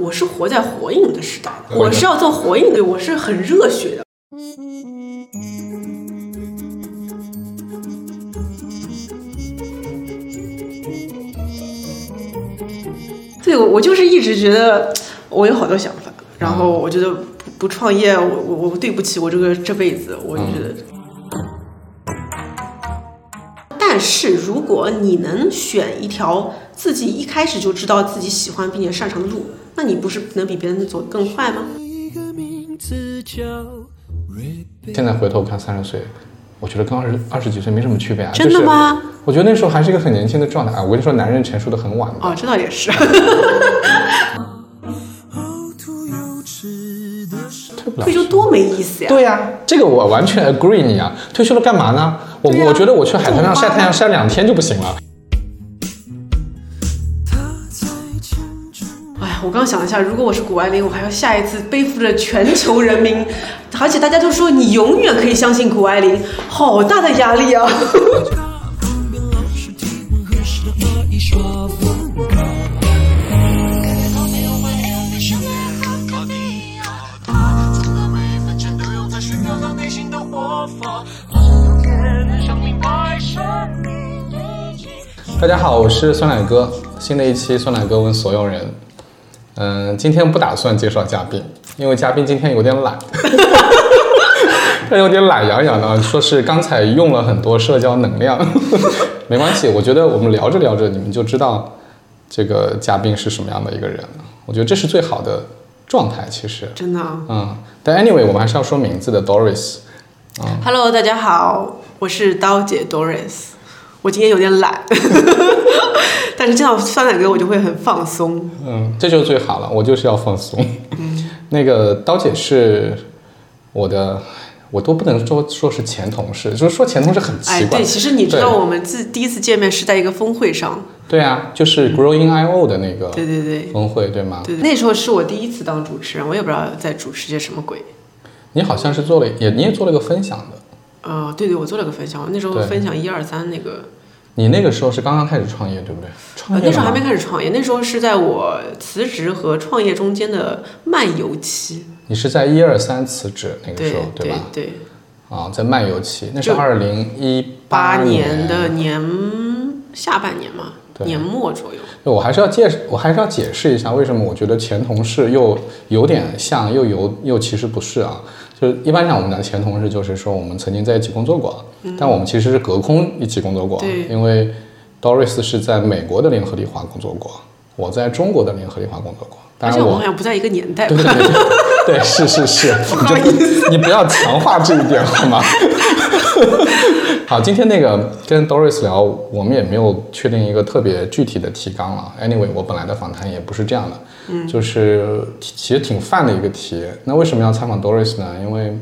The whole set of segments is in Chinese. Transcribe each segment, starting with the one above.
我是活在火影的时代的，我是要做火影的，我是很热血的。对，我我就是一直觉得我有好多想法，然后我觉得不不创业，我我我对不起我这个这辈子，我就觉得。但是如果你能选一条自己一开始就知道自己喜欢并且擅长的路，那你不是能比别人走得更快吗？现在回头看三十岁，我觉得跟二十二十几岁没什么区别啊。真的吗？我觉得那时候还是一个很年轻的状态啊。我跟你说，男人成熟的很晚的。哦，这倒也是。退休多没意思呀！对呀，这个我完全 agree 你啊。退休了干嘛呢？我我觉得我去海滩上晒太阳晒两天就不行了。我刚想了一下，如果我是谷爱凌，我还要下一次背负着全球人民，而且大家都说你永远可以相信谷爱凌，好大的压力啊！大家好，我是酸奶哥。新的一期酸奶哥问所有人，嗯，今天不打算介绍嘉宾，因为嘉宾今天有点懒，他有点懒洋洋的，说是刚才用了很多社交能量。没关系，我觉得我们聊着聊着，你们就知道这个嘉宾是什么样的一个人了。我觉得这是最好的状态，其实真的。嗯，但 anyway，我们还是要说名字的，Doris。嗯，Hello，大家好，我是刀姐 Doris。我今天有点懒，但是见到酸奶哥我就会很放松。嗯，这就最好了，我就是要放松。嗯，那个刀姐是我的，我都不能说说是前同事，就是说前同事很奇怪。哎，对，其实你知道我们自第一次见面是在一个峰会上。对啊，就是 Growing I O 的那个。对对对。峰会对吗？对，那时候是我第一次当主持人，我也不知道在主持些什么鬼。你好像是做了，也你也做了个分享的。呃，对对，我做了个分享，我那时候分享一二三那个。你那个时候是刚刚开始创业，对不对？创业那时候还没开始创业，那时候是在我辞职和创业中间的漫游期。你是在一二三辞职那个时候，对吧？对。啊，在漫游期，那是二零一八年的年下半年嘛，年末左右。我还是要介，我还是要解释一下，为什么我觉得前同事又有点像，又有又其实不是啊。就一般讲，我们的前同事就是说，我们曾经在一起工作过，但我们其实是隔空一起工作过。因为 Doris 是在美国的联合利华工作过，我在中国的联合利华工作过。而且我们好像不在一个年代。对对对，对是是是，你就你不要强化这一点好吗？好，今天那个跟 Doris 聊，我们也没有确定一个特别具体的提纲了。Anyway，我本来的访谈也不是这样的，嗯，就是其实挺泛的一个题。那为什么要采访 Doris 呢？因为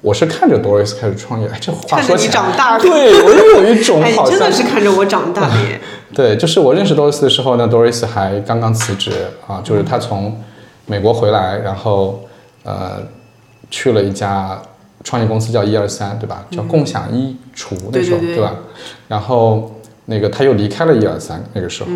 我是看着 Doris 开始创业，这话说起来，长大对我又有一种 好像真的是看着我长大耶。对，就是我认识 Doris 的时候呢，Doris 还刚刚辞职啊，就是他从美国回来，然后呃去了一家。创业公司叫一二三，对吧？叫共享衣橱那时候，对吧？然后那个他又离开了一二三，那个时候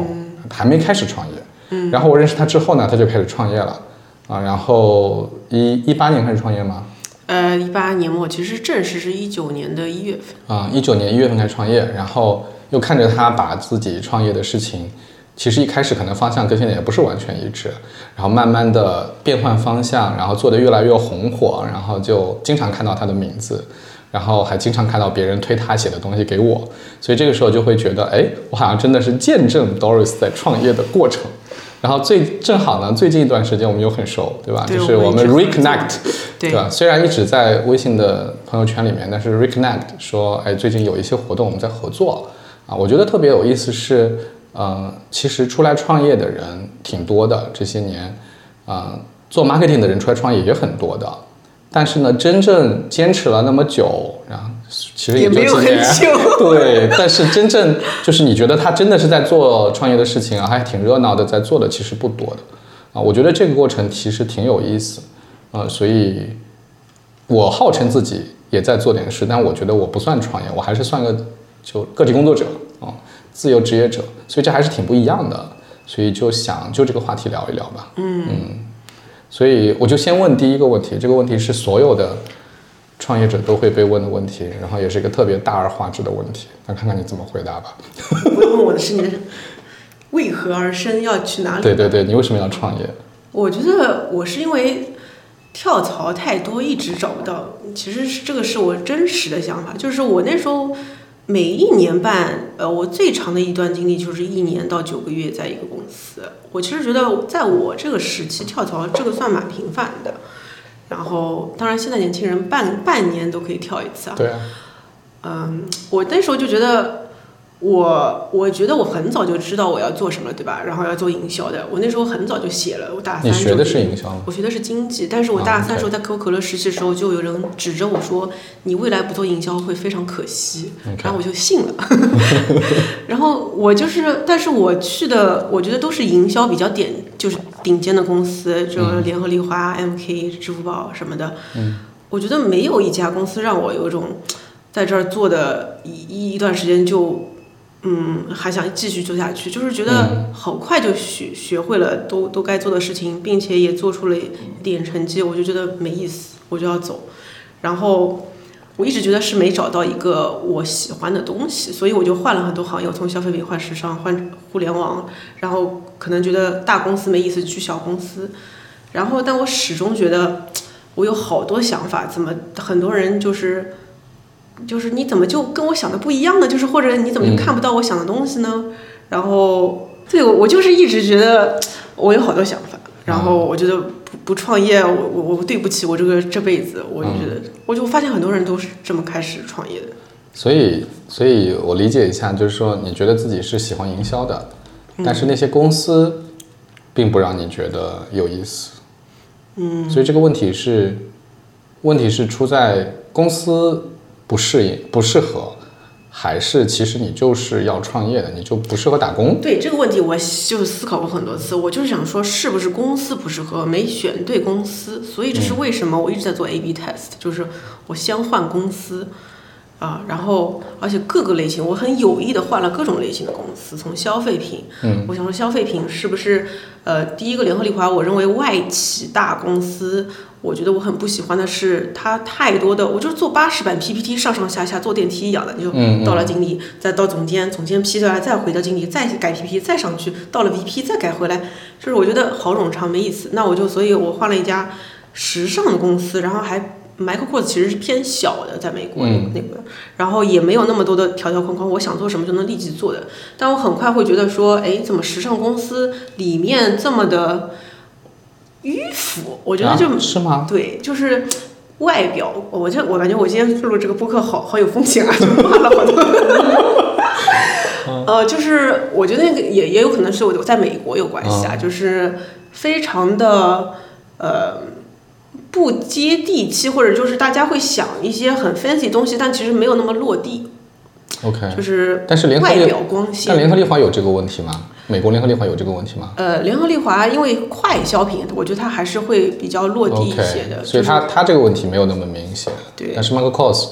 还没开始创业。嗯。然后我认识他之后呢，他就开始创业了啊。然后一一八年开始创业吗？呃，一八年末，其实正式是一九年的一月份。啊，一九年一月份开始创业，然后又看着他把自己创业的事情。其实一开始可能方向跟现在也不是完全一致，然后慢慢的变换方向，然后做的越来越红火，然后就经常看到他的名字，然后还经常看到别人推他写的东西给我，所以这个时候就会觉得，哎，我好像真的是见证 Doris 在创业的过程。然后最正好呢，最近一段时间我们又很熟，对吧？就是我们 reconnect，对吧？虽然一直在微信的朋友圈里面，但是 reconnect 说，哎，最近有一些活动我们在合作啊，我觉得特别有意思是。呃，其实出来创业的人挺多的，这些年，呃，做 marketing 的人出来创业也很多的，但是呢，真正坚持了那么久，然后其实也没有很久，对，但是真正就是你觉得他真的是在做创业的事情啊，还挺热闹的，在做的其实不多的，啊，我觉得这个过程其实挺有意思，呃，所以，我号称自己也在做点事，但我觉得我不算创业，我还是算个就个体工作者啊。自由职业者，所以这还是挺不一样的。所以就想就这个话题聊一聊吧。嗯所以我就先问第一个问题，这个问题是所有的创业者都会被问的问题，然后也是一个特别大而化之的问题，那看看你怎么回答吧。我问我的是你的为何而生，要去哪里？对对对，你为什么要创业？我觉得我是因为跳槽太多，一直找不到。其实是这个是我真实的想法，就是我那时候每一年半，呃，我最长的一段经历就是一年到九个月在一个公司。我其实觉得在我这个时期跳槽，这个算蛮频繁的。然后，当然现在年轻人半半年都可以跳一次啊。对啊，嗯，我那时候就觉得我，我觉得我很早就知道我要做什么，对吧？然后要做营销的。我那时候很早就写了，我大三你学的就是营销吗？我学的是经济，但是我大啊三时候在可口可乐实习的时候，就有人指着我说：“你未来不做营销会非常可惜。”然后我就信了。然后我就是，但是我去的，我觉得都是营销比较点，就是顶尖的公司，就嗯联合利华、MK、支付宝什么的。嗯，我觉得没有一家公司让我有一种在这儿做的一一一段时间就。嗯，还想继续做下去，就是觉得好快就学学会了都都该做的事情，并且也做出了一点成绩，我就觉得没意思，我就要走。然后我一直觉得是没找到一个我喜欢的东西，所以我就换了很多行业，我从消费品换时尚，换互联网，然后可能觉得大公司没意思，去小公司。然后，但我始终觉得我有好多想法，怎么很多人就是就是你怎么就跟我想的不一样呢？就是或者你怎么就看不到我想的东西呢？然后，对我我就是一直觉得我有好多想法，然后我觉得不不创业，我我我对不起我这个这辈子，我就觉得，我就发现很多人都是这么开始创业的。所以，所以我理解一下，就是说，你觉得自己是喜欢营销的，但是那些公司并不让你觉得有意思。嗯，所以这个问题是，问题是出在公司不适应、不适合，还是其实你就是要创业的，你就不适合打工？对这个问题，我就是思考过很多次。我就是想说，是不是公司不适合，没选对公司？所以这是为什么我一直在做 A/B test，就是我先换公司。啊，然后而且各个类型，我很有意的换了各种类型的公司，从消费品，嗯，我想说消费品是不是，呃，第一个联合利华，我认为外企大公司，我觉得我很不喜欢的是它太多的，我就是做八十版 PPT 上上下下坐电梯一样的，你就到了经理，再到总监，总监批下来，再回到经理，再改 PPT，再上去，到了 VP 再改回来，就是我觉得好冗长没意思。那我就所以我换了一家时尚的公司，然后还。Michael Kors 其实是偏小的，在美国那个、那个，然后也没有那么多的条条框框，我想做什么就能立即做的。但我很快会觉得说，哎，怎么时尚公司里面这么的迂腐？我觉得就、啊、是吗？对，就是外表，我就我感觉我今天录这个播客好好有风险啊，就骂了好多。呃，就是我觉得那个也也有可能是我在美国有关系啊，就是非常的呃。不接地气，或者就是大家会想一些很 fancy 东西，但其实没有那么落地。OK，就是但是联合外利表光鲜。但联合利华有这个问题吗？美国联合利华有这个问题吗呃，联合利华因为快消品，我觉得它还是会比较落地一些的。？OK，所以它它这个问题没有那么明显。对但是 Michael Kors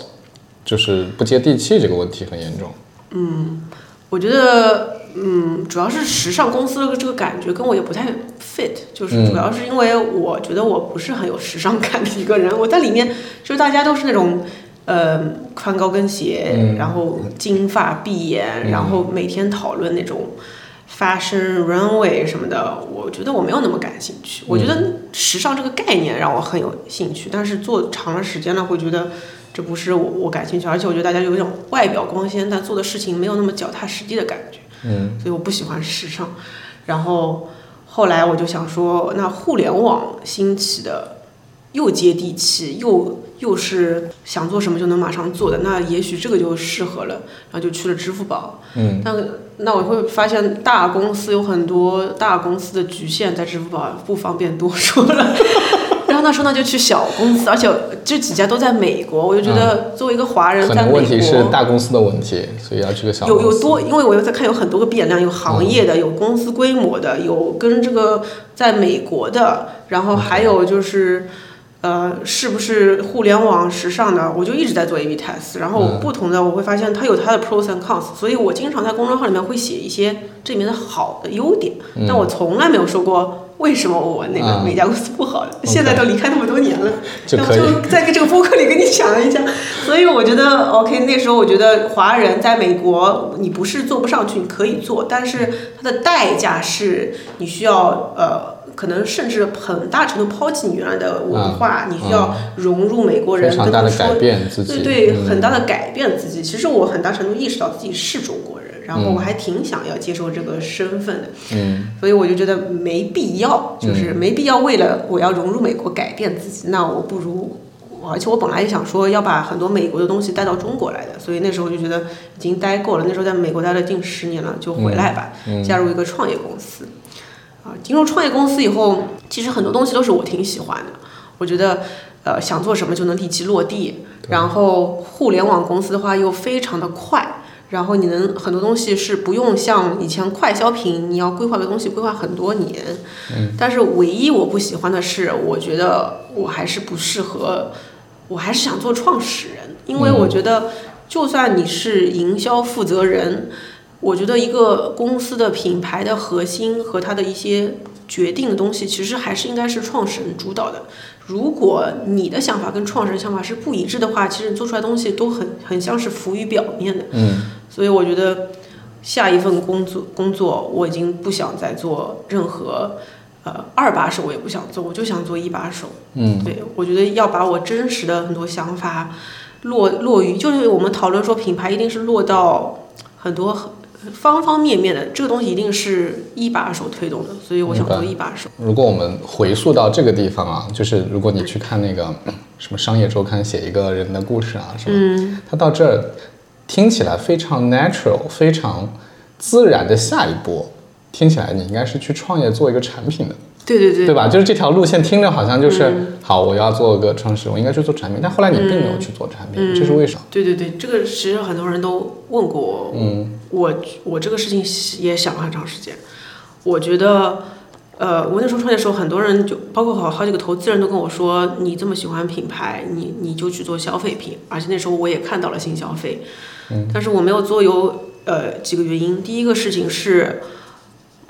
就是不接地气这个问题很严重。嗯我觉得，嗯，主要是时尚公司的这个感觉跟我也不太 fit，就是主要是因为我觉得我不是很有时尚感的一个人。我在里面就是大家都是那种，呃，穿高跟鞋，然后金发碧眼，然后每天讨论那种 fashion runway 什么的。我觉得我没有那么感兴趣。我觉得时尚这个概念让我很有兴趣，但是做长了时间了，会觉得。这不是我我感兴趣，而且我觉得大家有一种外表光鲜，但做的事情没有那么脚踏实地的感觉，嗯，所以我不喜欢时尚。然后后来我就想说，那互联网兴起的又接地气，又又是想做什么就能马上做的，那也许这个就适合了。然后就去了支付宝，嗯，那那我会发现大公司有很多大公司的局限，在支付宝不方便多说了。那时候那就去小公司，而且这几家都在美国，我就觉得作为一个华人在美国，能问题是大公司的问题，所以要去个小公司。有有多，因为我又在看有很多个变量，有行业的，有公司规模的，有跟这个在美国的，然后还有就是，呃，是不是互联网时尚的？我就一直在做 A/B test，然后不同的我会发现它有它的 pros and cons，所以我经常在公众号里面会写一些这里面的好的优点，但我从来没有说过为什么我那个每家公司不好的。现在都离开那么多年了，那我就在这个播客里跟你讲一下。所以我觉得 OK，那时候我觉得华人在美国，你不是做不上去，你可以做，但是它的代价是你需要呃。可能甚至很大程度抛弃你原来的文化，你需要融入美国人，跟他们说，对对，很大的改变自己。其实我很大程度意识到自己是中国人，然后我还挺想要接受这个身份的。嗯，所以我就觉得没必要，就是没必要为了我要融入美国改变自己。那我不如，而且我本来也想说要把很多美国的东西带到中国来的，所以那时候就觉得已经待够了。那时候在美国待了近十年了，就回来吧，加入一个创业公司。啊，进入创业公司以后，其实很多东西都是我挺喜欢的。我觉得，呃，想做什么就能立即落地。然后，互联网公司的话又非常的快，然后你能很多东西是不用像以前快消品，你要规划的东西规划很多年。嗯。但是唯一我不喜欢的是，我觉得我还是不适合，我还是想做创始人，因为我觉得，就算你是营销负责人。我觉得一个公司的品牌的核心和它的一些决定的东西，其实还是应该是创始人主导的。如果你的想法跟创始人想法是不一致的话，其实做出来东西都很很像是浮于表面的。嗯。所以我觉得下一份工作工作我已经不想再做任何呃二把手，我也不想做，我就想做一把手。嗯。对，我觉得要把我真实的很多想法落落于，就是我们讨论说品牌一定是落到很多。方方面面的这个东西一定是一把手推动的，所以我想做一把手。如果我们回溯到这个地方啊，就是如果你去看那个什么商业周刊写一个人的故事啊，什么？嗯。他到这儿听起来非常 natural，非常自然的下一步，听起来你应该是去创业做一个产品的。对对对，对吧？就是这条路线听着好像就是好，我要做个创始人，我应该去做产品。但后来你并没有去做产品，这是为什么？对对对，这个其实很多人都问过我。嗯，我我这个事情也想了很长时间。我觉得，呃，我那时候创业的时候，很多人就包括好好几个投资人都跟我说，你这么喜欢品牌，你你就去做消费品。而且那时候我也看到了新消费，嗯，但是我没有做，有呃几个原因。第一个事情是。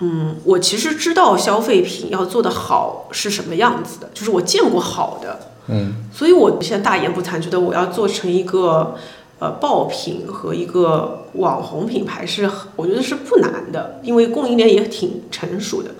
嗯，我其实知道消费品要做的好是什么样子的，就是我见过好的，嗯，所以我现在大言不惭，觉得我要做成一个呃爆品和一个网红品牌是，我觉得是不难的，因为供应链也挺成熟的。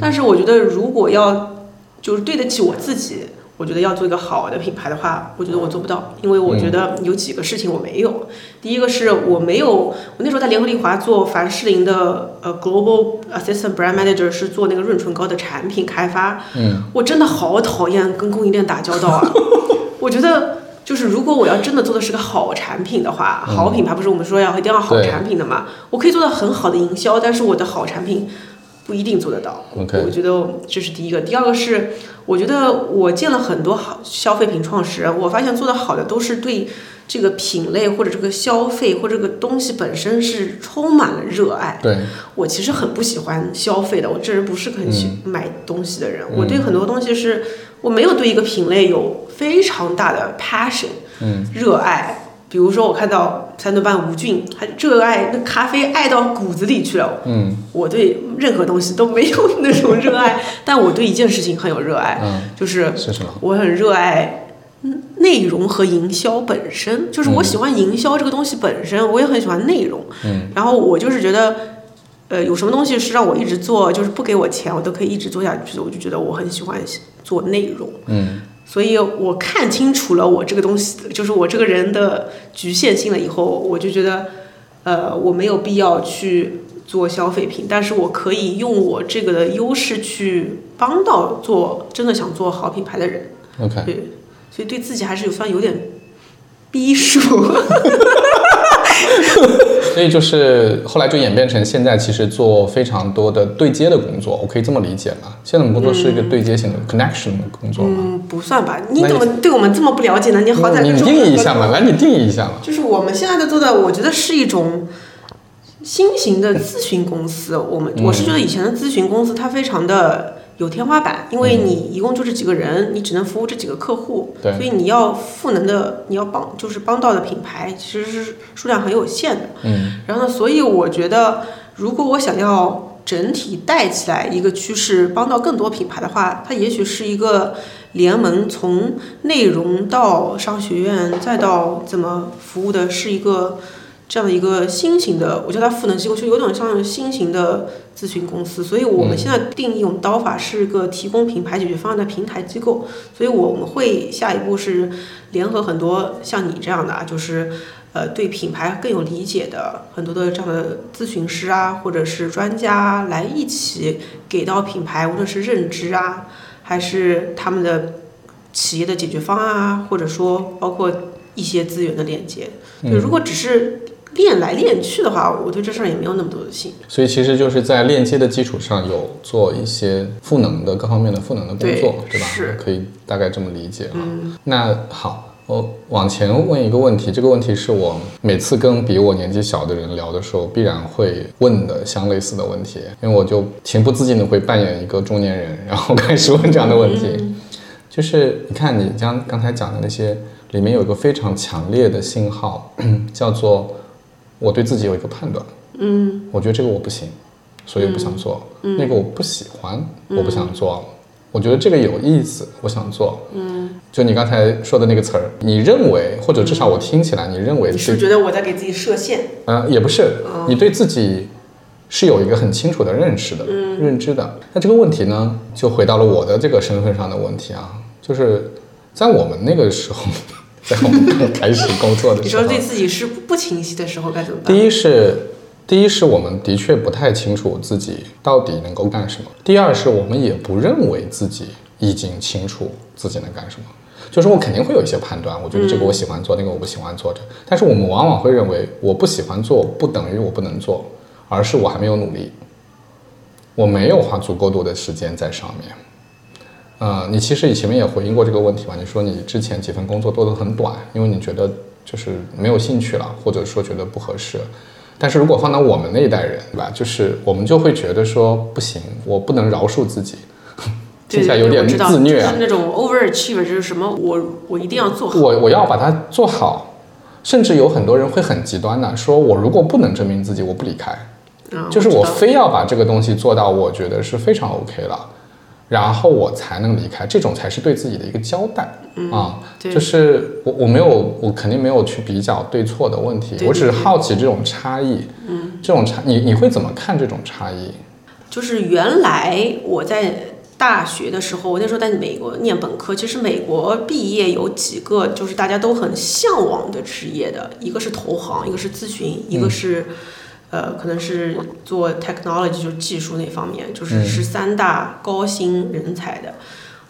但是我觉得如果要就是对得起我自己。我觉得要做一个好的品牌的话，我觉得我做不到，因为我觉得有几个事情我没有。第一个是我没有，我那时候在联合利华做凡士林的呃 Global Assistant Brand Manager，是做那个润唇膏的产品开发。嗯，我真的好讨厌跟供应链打交道啊！我觉得就是如果我要真的做的是个好产品的话，好品牌不是我们说要一定要好产品的嘛？我可以做到很好的营销，但是我的好产品。不一定做得到。OK，我觉得这是第一个。第二个是，我觉得我见了很多好消费品创始人，我发现做的好的都是对这个品类或者这个消费或这个东西本身是充满了热爱。对，我其实很不喜欢消费的，我这人不是很喜买东西的人。我对很多东西是，我没有对一个品类有非常大的 passion，嗯，热爱。比如说，我看到三顿半吴俊，他热爱那咖啡，爱到骨子里去了。嗯，我对任何东西都没有那种热爱，但我对一件事情很有热爱。嗯，就是是什么？我很热爱内容和营销本身，就是我喜欢营销这个东西本身，我也很喜欢内容。嗯，然后我就是觉得，呃，有什么东西是让我一直做，就是不给我钱，我都可以一直做下去的，我就觉得我很喜欢做内容。嗯。所以我看清楚了我这个东西，就是我这个人的局限性了以后，我就觉得，呃，我没有必要去做消费品，但是我可以用我这个的优势去帮到做真的想做好品牌的人。OK，对，所以对自己还是有算有点逼数。所以就是后来就演变成现在，其实做非常多的对接的工作，我可以这么理解吗？现在我们工作是一个对接型的 connection 的工作吗？嗯，不算吧？你怎么对我们这么不了解呢？你好歹你定义一下嘛，来你定义一下嘛。就是我们现在在做的，我觉得是一种新型的咨询公司。我们我是觉得以前的咨询公司它非常的有天花板，因为你一共就这几个人，你只能服务这几个客户，所以你要赋能的，你要帮就是帮到的品牌其实是数量很有限的。嗯。然后呢，所以我觉得，如果我想要整体带起来一个趋势，帮到更多品牌的话，它也许是一个联盟，从内容到商学院，再到怎么服务的，是一个这样的一个新型的，我叫它赋能机构，就有点像新型的咨询公司。所以我们现在定义我们刀法是个提供品牌解决方案的平台机构，所以我们会下一步是联合很多像你这样的啊，就是。呃，对品牌更有理解的很多的这样的咨询师啊，或者是专家来一起给到品牌，无论是认知啊，还是他们的企业的解决方案啊，或者说包括一些资源的链接。就，如果只是练来练去的话，我对这事儿也没有那么多的兴趣。所以其实就是在链接的基础上有做一些赋能的各方面的赋能的工作，对吧？是可以大概这么理解啊。那好。我往前问一个问题，这个问题是我每次跟比我年纪小的人聊的时候必然会问的相类似的问题，因为我就情不自禁的会扮演一个中年人，然后开始问这样的问题。就是你看你将刚才讲的那些里面有一个非常强烈的信号，叫做我对自己有一个判断，嗯，我觉得这个我不行，所以我不想做；那个我不喜欢，我不想做。我觉得这个有意思，我想做。嗯，就你刚才说的那个词儿，你认为，或者至少我听起来，你认为你是觉得我在给自己设限？呃，也不是，你对自己是有一个很清楚的认识的、认知的。那这个问题呢，就回到了我的这个身份上的问题啊，就是在我们那个时候，在我们刚开始工作的时候，你说对自己是不清晰的时候该怎么办？第一是。第一是我们的确不太清楚自己到底能够干什么，第二是我们也不认为自己已经清楚自己能干什么。就是我肯定会有一些判断，我觉得这个我喜欢做，那个我不喜欢做着。但是我们往往会认为我不喜欢做不等于我不能做，而是我还没有努力，我没有花足够多的时间在上面。呃，你其实你前面也回应过这个问题嘛？你说你之前几份工作做的很短，因为你觉得就是没有兴趣了，或者说觉得不合适。但是如果放到我们那一代人，对吧？就是我们就会觉得说不行，我不能饶恕自己，听起来有点自虐啊。就是那种 overachiever，就是什么我我一定要做好，我我要把它做好。甚至有很多人会很极端的说，我如果不能证明自己，我不离开，啊、就是我非要把这个东西做到，我觉得是非常 OK 了。然后我才能离开，这种才是对自己的一个交代、嗯、啊。对就是我我没有我肯定没有去比较对错的问题，对我只是好奇这种差异。嗯，这种差你你会怎么看这种差异？就是原来我在大学的时候，我那时候在美国念本科，其实美国毕业有几个就是大家都很向往的职业的，一个是投行，一个是咨询，一个是。呃，可能是做 technology 就是技术那方面，就是十三大高薪人才的。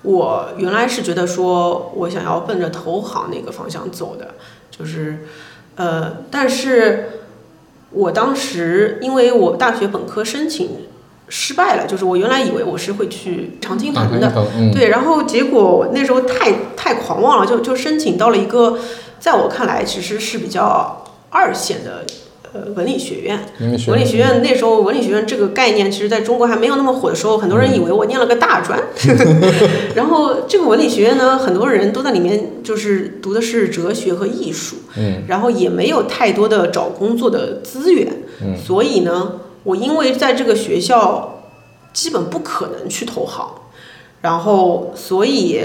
我原来是觉得说，我想要奔着投行那个方向走的，就是呃，但是我当时因为我大学本科申请失败了，就是我原来以为我是会去常青藤的，嗯、对，然后结果那时候太太狂妄了，就就申请到了一个在我看来其实是比较二线的。呃，文理学院，文理学院。那时候，文理学院这个概念，其实在中国还没有那么火的时候，很多人以为我念了个大专。然后这个文理学院呢，很多人都在里面，就是读的是哲学和艺术，嗯，然后也没有太多的找工作的资源，嗯，所以呢，我因为在这个学校基本不可能去投行，然后所以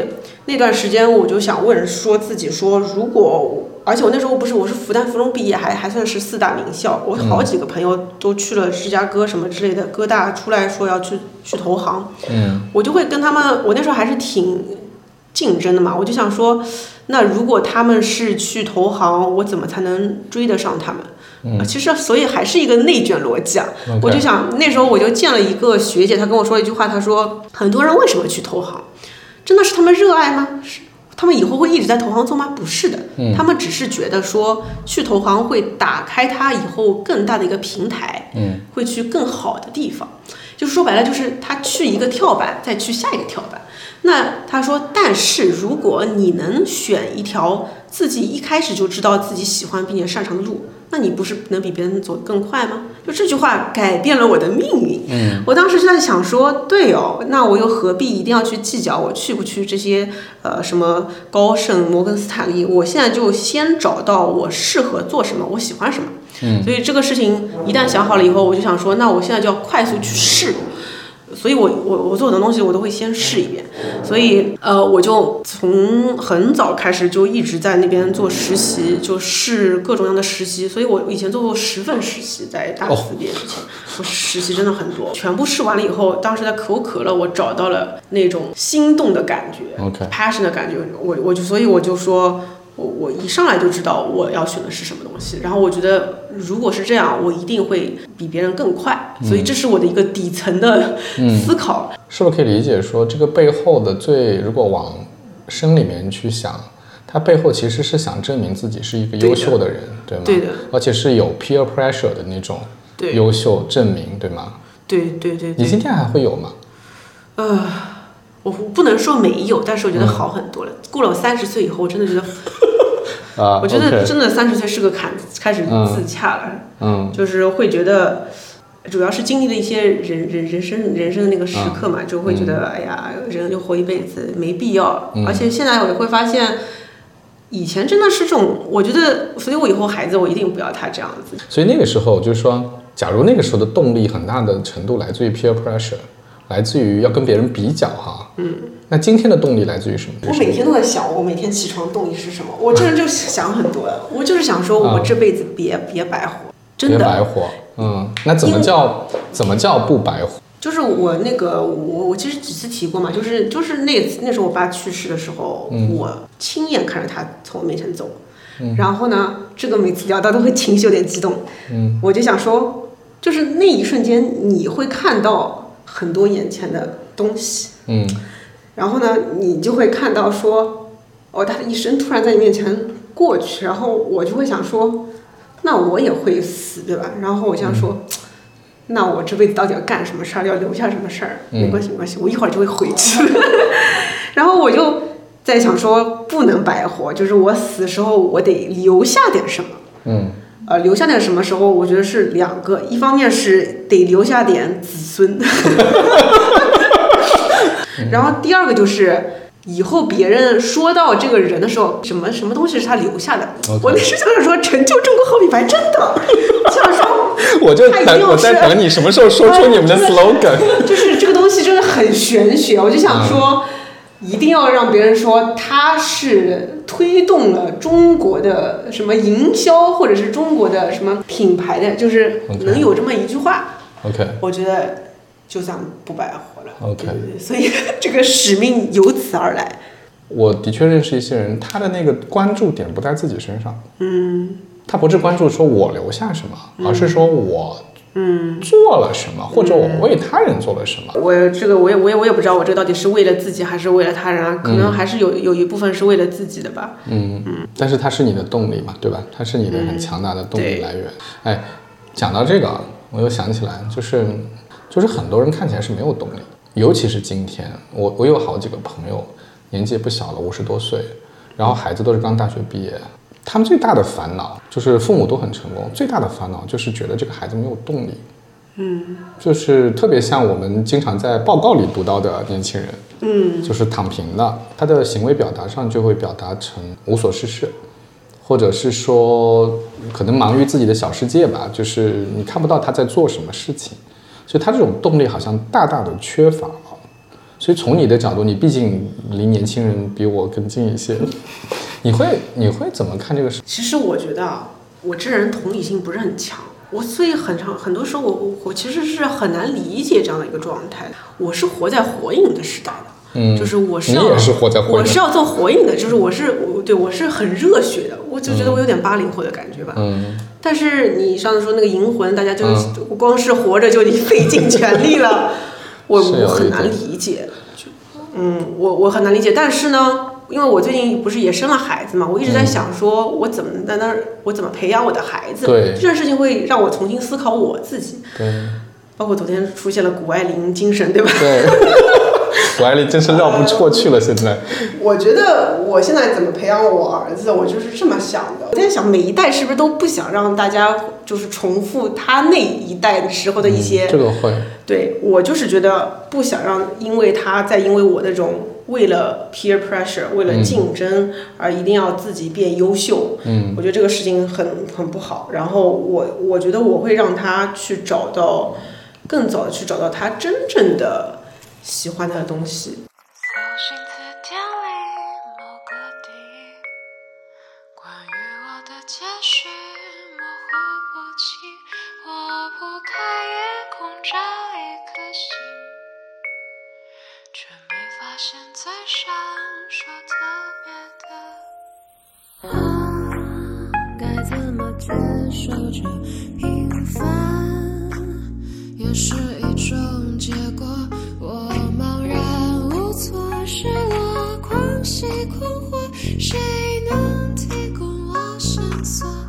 那段时间我就想问，说自己说如果。而且我那时候不是我是复旦附中毕业，还还算是四大名校。我好几个朋友都去了芝加哥什么之类的，哥大出来说要去去投行。嗯，我就会跟他们，我那时候还是挺竞争的嘛。我就想说，那如果他们是去投行，我怎么才能追得上他们？嗯，其实所以还是一个内卷逻辑啊。我就想那时候我就见了一个学姐，她跟我说了一句话，她说很多人为什么去投行？真的是他们热爱吗？是。他们以后会一直在投行做吗？不是的，嗯、他们只是觉得说去投行会打开他以后更大的一个平台，嗯，会去更好的地方。就是说白了，就是他去一个跳板，再去下一个跳板。那他说，但是如果你能选一条自己一开始就知道自己喜欢并且擅长的路，那你不是能比别人走得更快吗？就这句话改变了我的命运。嗯，我当时就在想说，对哦，那我又何必一定要去计较我去不去这些呃什么高盛、摩根斯坦利？我现在就先找到我适合做什么，我喜欢什么。嗯，所以这个事情一旦想好了以后，我就想说，那我现在就要快速去试。所以我我我做很多东西我都会先试一遍，所以呃我就从很早开始就一直在那边做实习，就试各种各样的实习。所以我以前做过十份实习，在大四毕业之前，我实习真的很多。全部试完了以后，当时在可口可乐，我找到了那种心动的感觉 OK，passion 的感觉。我我就所以我就说。我我一上来就知道我要选的是什么东西，然后我觉得如果是这样，我一定会比别人更快，所以这是我的一个底层的 思考。是不是可以理解说，这个背后的最，如果往深里面去想，他背后其实是想证明自己是一个优秀的人，对吗？对的，而且是有 peer pressure 的那种对优秀证明，对吗？对对对对，你今天还会有吗？呃，我不能说没有，但是我觉得好很多了。过了我三十岁以后，我真的觉得，啊，我觉得真的三十岁是个坎，开始嗯自洽了，嗯就是会觉得。主要是经历了一些人人人生人生的那个时刻嘛，就会觉得、哎呀，人就活一辈子没必要。嗯而且现在我也会发现，以前真的是这种，我觉得，所以我以后孩子我一定不要他这样子。所以那个时候就是说，假如那个时候的动力很大的程度来自于 peer pressure，来自于要跟别人比较哈，嗯，那今天的动力来自于什么？我每天都在想，我每天起床动力是什么？我这人就想很多，我就是想说，我这辈子别别白活，真别的。白活，嗯，那怎么叫怎么叫不白活？就是我那个我我其实几次提过嘛，就是就是那那时候我爸去世的时候，嗯。我亲眼看着他从我面前走，然后呢，这个每次聊到都会情绪有点激动，嗯，我就想说，就是那一瞬间你会看到很多眼前的东西，嗯然后呢，你就会看到说，哦，他的一生突然在你面前过去，然后我就会想说，那我也会死，对吧？然后我想说，那我这辈子到底要干什么事儿？要留下什么事儿？嗯没关系，没关系，我一会儿就会回去。然后我就在想说，不能白活，就是我死的时候，我得留下点什么。嗯呃，留下点什么时候？我觉得是两个，一方面是得留下点子孙，然后第二个就是以后别人说到这个人的时候，什么什么东西是他留下的我那时候想说成就中国好品牌，真的，想说 我就他一定要等我在是等你什么时候说出你们的 slogan。就是这个东西真的很玄学，我就想说，一定要让别人说他是推动了中国的什么营销，或者是中国的什么品牌的，就是能有这么一句话。OK 我觉得就算不白活了。OK 所以这个使命由此而来。我的确认识一些人，他的那个关注点不在自己身上，嗯。他不是关注说我留下什么，而是说我嗯，做了什么，或者我为他人做了什么。我这个我也我也我也不知道我这到底是为了自己还是为了他人啊，可能还是有有一部分是为了自己的吧。嗯嗯，但是它是你的动力嘛，对吧？它是你的很强大的动力来源。哎，讲到这个啊，我又想起来，就是就是很多人看起来是没有动力，尤其是今天，我我有好几个朋友，年纪也不小了，五十多岁，然后孩子都是刚大学毕业，他们最大的烦恼就是父母都很成功，最大的烦恼就是觉得这个孩子没有动力。嗯，就是特别像我们经常在报告里读到的年轻人，嗯就是躺平了，他的行为表达上就会表达成无所事事，或者是说可能忙于自己的小世界吧，就是你看不到他在做什么事情，所以他这种动力好像大大的缺乏了。所以从你的角度，你毕竟离年轻人比我更近一些，你会你会怎么看这个事？其实我觉得啊，我这人同理心不是很强，我所以很长很多时候我我我其实是很难理解这样的一个状态。我是活在火影的时代的，嗯，就是我是要是活在火影我是要做火影的，就是我是我对我是很热血的，我就觉得我有点八零后的感觉吧。嗯。但是你上次说那个银魂，大家就嗯。光是活着就已经费尽全力了，我我很难理解。就嗯，我我很难理解。但是呢，因为我最近不是也生了孩子嘛，我一直在想说，我怎么在那儿，我怎么培养我的孩子？对这件事情会让我重新思考我自己。对包括昨天出现了谷爱凌精神，对吧？对，谷爱凌真是绕不过去了。现在，我觉得我现在怎么培养我儿子，我就是这么想的。我在想，每一代是不是都不想让大家就是重复他那一代的时候的一些？这个会。对我就是觉得不想让，因为他在因为我那种为了 peer pressure，为了竞争而一定要自己变优秀。嗯，我觉得这个事情很很不好。然后我我觉得我会让他去找到。更早的去找到他真正的喜欢的东西。该怎么接受这平凡？也是一种结果，落、狂喜、困惑，谁能提供我线索？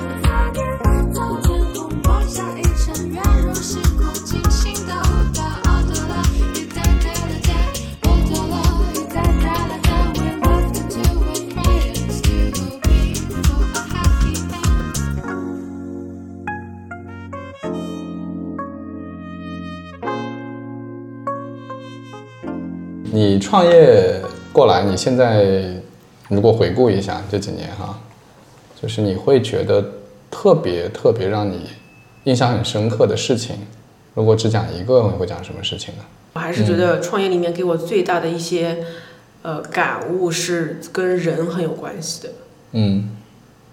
创业。过来，你现在如果回顾一下这几年哈，就是你会觉得特别特别让你印象很深刻的事情，如果只讲一个，你会讲什么事情呢？我还是觉得创业里面给我最大的一些呃感悟是跟人很有关系的。嗯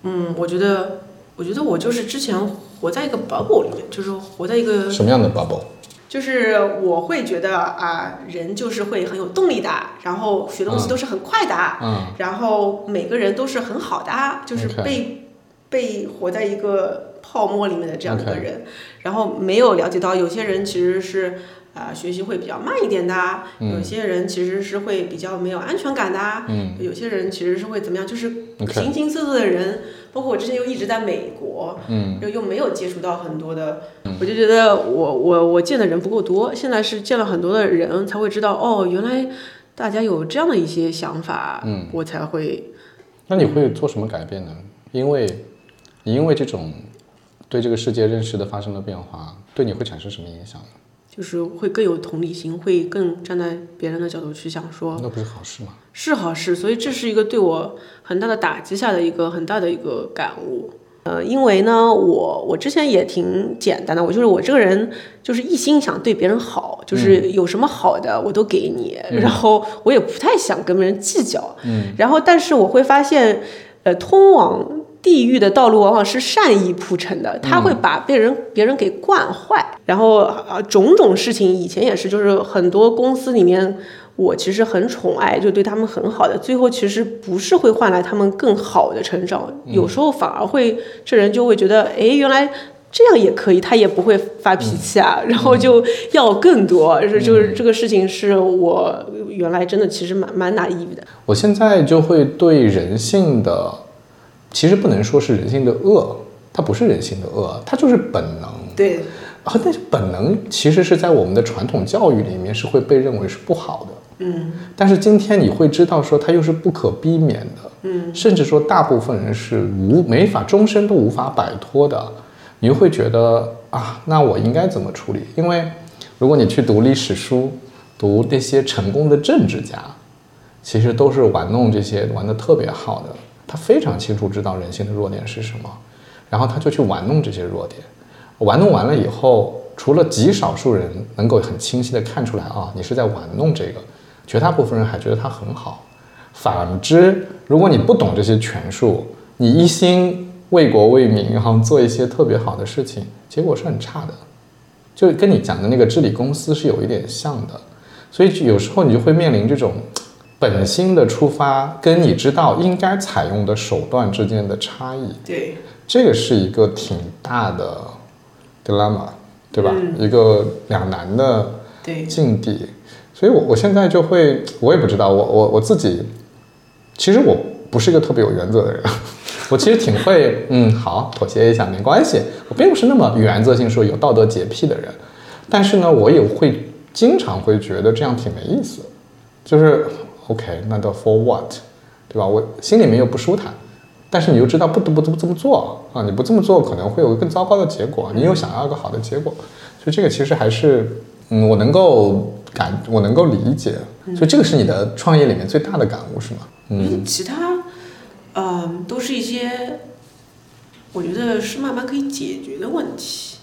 嗯，我觉得我觉得我就是之前活在一个 bubble 里面，就是活在一个什么样的 bubble？就是我会觉得啊，人就是会很有动力的，然后学东西都是很快的，嗯，然后每个人都是很好的，就是被被活在一个泡沫里面的这样的一个人，然后没有了解到有些人其实是啊学习会比较慢一点的，嗯有些人其实是会比较没有安全感的，嗯，有些人其实是会怎么样，就是形形色色的人。包括我之前又一直在美国，嗯，又又没有接触到很多的，我就觉得我我我见的人不够多，现在是见了很多的人才会知道，哦，原来大家有这样的一些想法，嗯，我才会。那你会做什么改变呢？因为你，因为这种对这个世界认识的发生了变化，对你会产生什么影响呢？就是会更有同理心，会更站在别人的角度去想，说那不是好事吗？是好事，所以这是一个对我很大的打击下的一个很大的一个感悟。呃，因为呢，我我之前也挺简单的，我就是我这个人就是一心想对别人好，就是有什么好的我都给你，然后我也不太想跟别人计较。嗯，然后但是我会发现，呃，通往地狱的道路往往是善意铺成的，他会把被人别人给惯坏，然后啊种种事情以前也是，就是很多公司里面我其实很宠爱，就对他们很好的，最后其实不是会换来他们更好的成长，有时候反而会这人就会觉得，哎，原来这样也可以，他也不会发脾气啊，然后就要更多，是就是这个事情是我原来真的其实蛮蛮 naive 的，我现在就会对人性的。其实不能说是人性的恶，它不是人性的恶，它就是本能。对，啊，但是本能其实是在我们的传统教育里面是会被认为是不好的。嗯。但是今天你会知道说它又是不可避免的。嗯。甚至说大部分人是无没法终身都无法摆脱的，你会觉得啊，那我应该怎么处理？因为如果你去读历史书，读那些成功的政治家，其实都是玩弄这些玩的特别好的。他非常清楚知道人性的弱点是什么，然后他就去玩弄这些弱点，玩弄完了以后，除了极少数人能够很清晰的看出来啊，你是在玩弄这个，绝大部分人还觉得他很好。反之，如果你不懂这些权术，你一心为国为民，然后做一些特别好的事情，结果是很差的。就跟你讲的那个治理公司是有一点像的，所以有时候你就会面临这种本心的出发，跟你知道应该采用的手段之间的差异。对，这个是一个挺大的 dilemma，对吧？嗯一个两难的对，境地。所以我，我现在就会，我也不知道，我我我自己，其实我不是一个特别有原则的人，我其实挺会，嗯，好，妥协一下没关系。我并不是那么原则性说有道德洁癖的人，但是呢，我也会经常会觉得这样挺没意思，就是 OK，那到 for what，对吧？我心里面又不舒坦，但是你又知道不得不这么这么做啊，你不这么做可能会有更糟糕的结果，你又想要一个好的结果，所以这个其实还是，嗯，我能够感，我能够理解，所以这个是你的创业里面最大的感悟是吗？嗯，其他，嗯、都是一些，我觉得是慢慢可以解决的问题，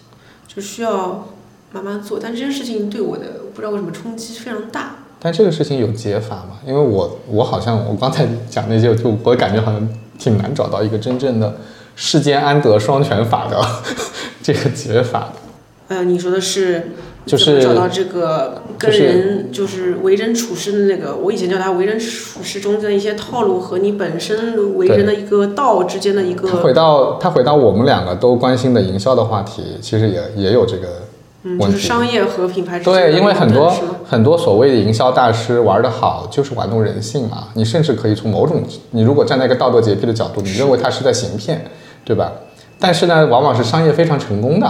就需要慢慢做。但这件事情对我的不知道为什么冲击非常大。但这个事情有解法吗？因为我我好像我刚才讲那些，就我感觉好像挺难找到一个真正的世间安得双全法的 这个解法的。呃，你说的是就是找到这个跟人就是为人处事的那个，我以前叫他为人处事中间的一些套路和你本身为人的一个道之间的一个他个，回到他回到我们两个都关心的营销的话题，其实也也有这个嗯，就是商业和品牌之间对，因为很多很多所谓的营销大师玩得好，就是玩弄人性嘛。你甚至可以从某种，你如果站在一个道德洁癖的角度，你认为他是在行骗，对吧？但是呢，往往是商业非常成功的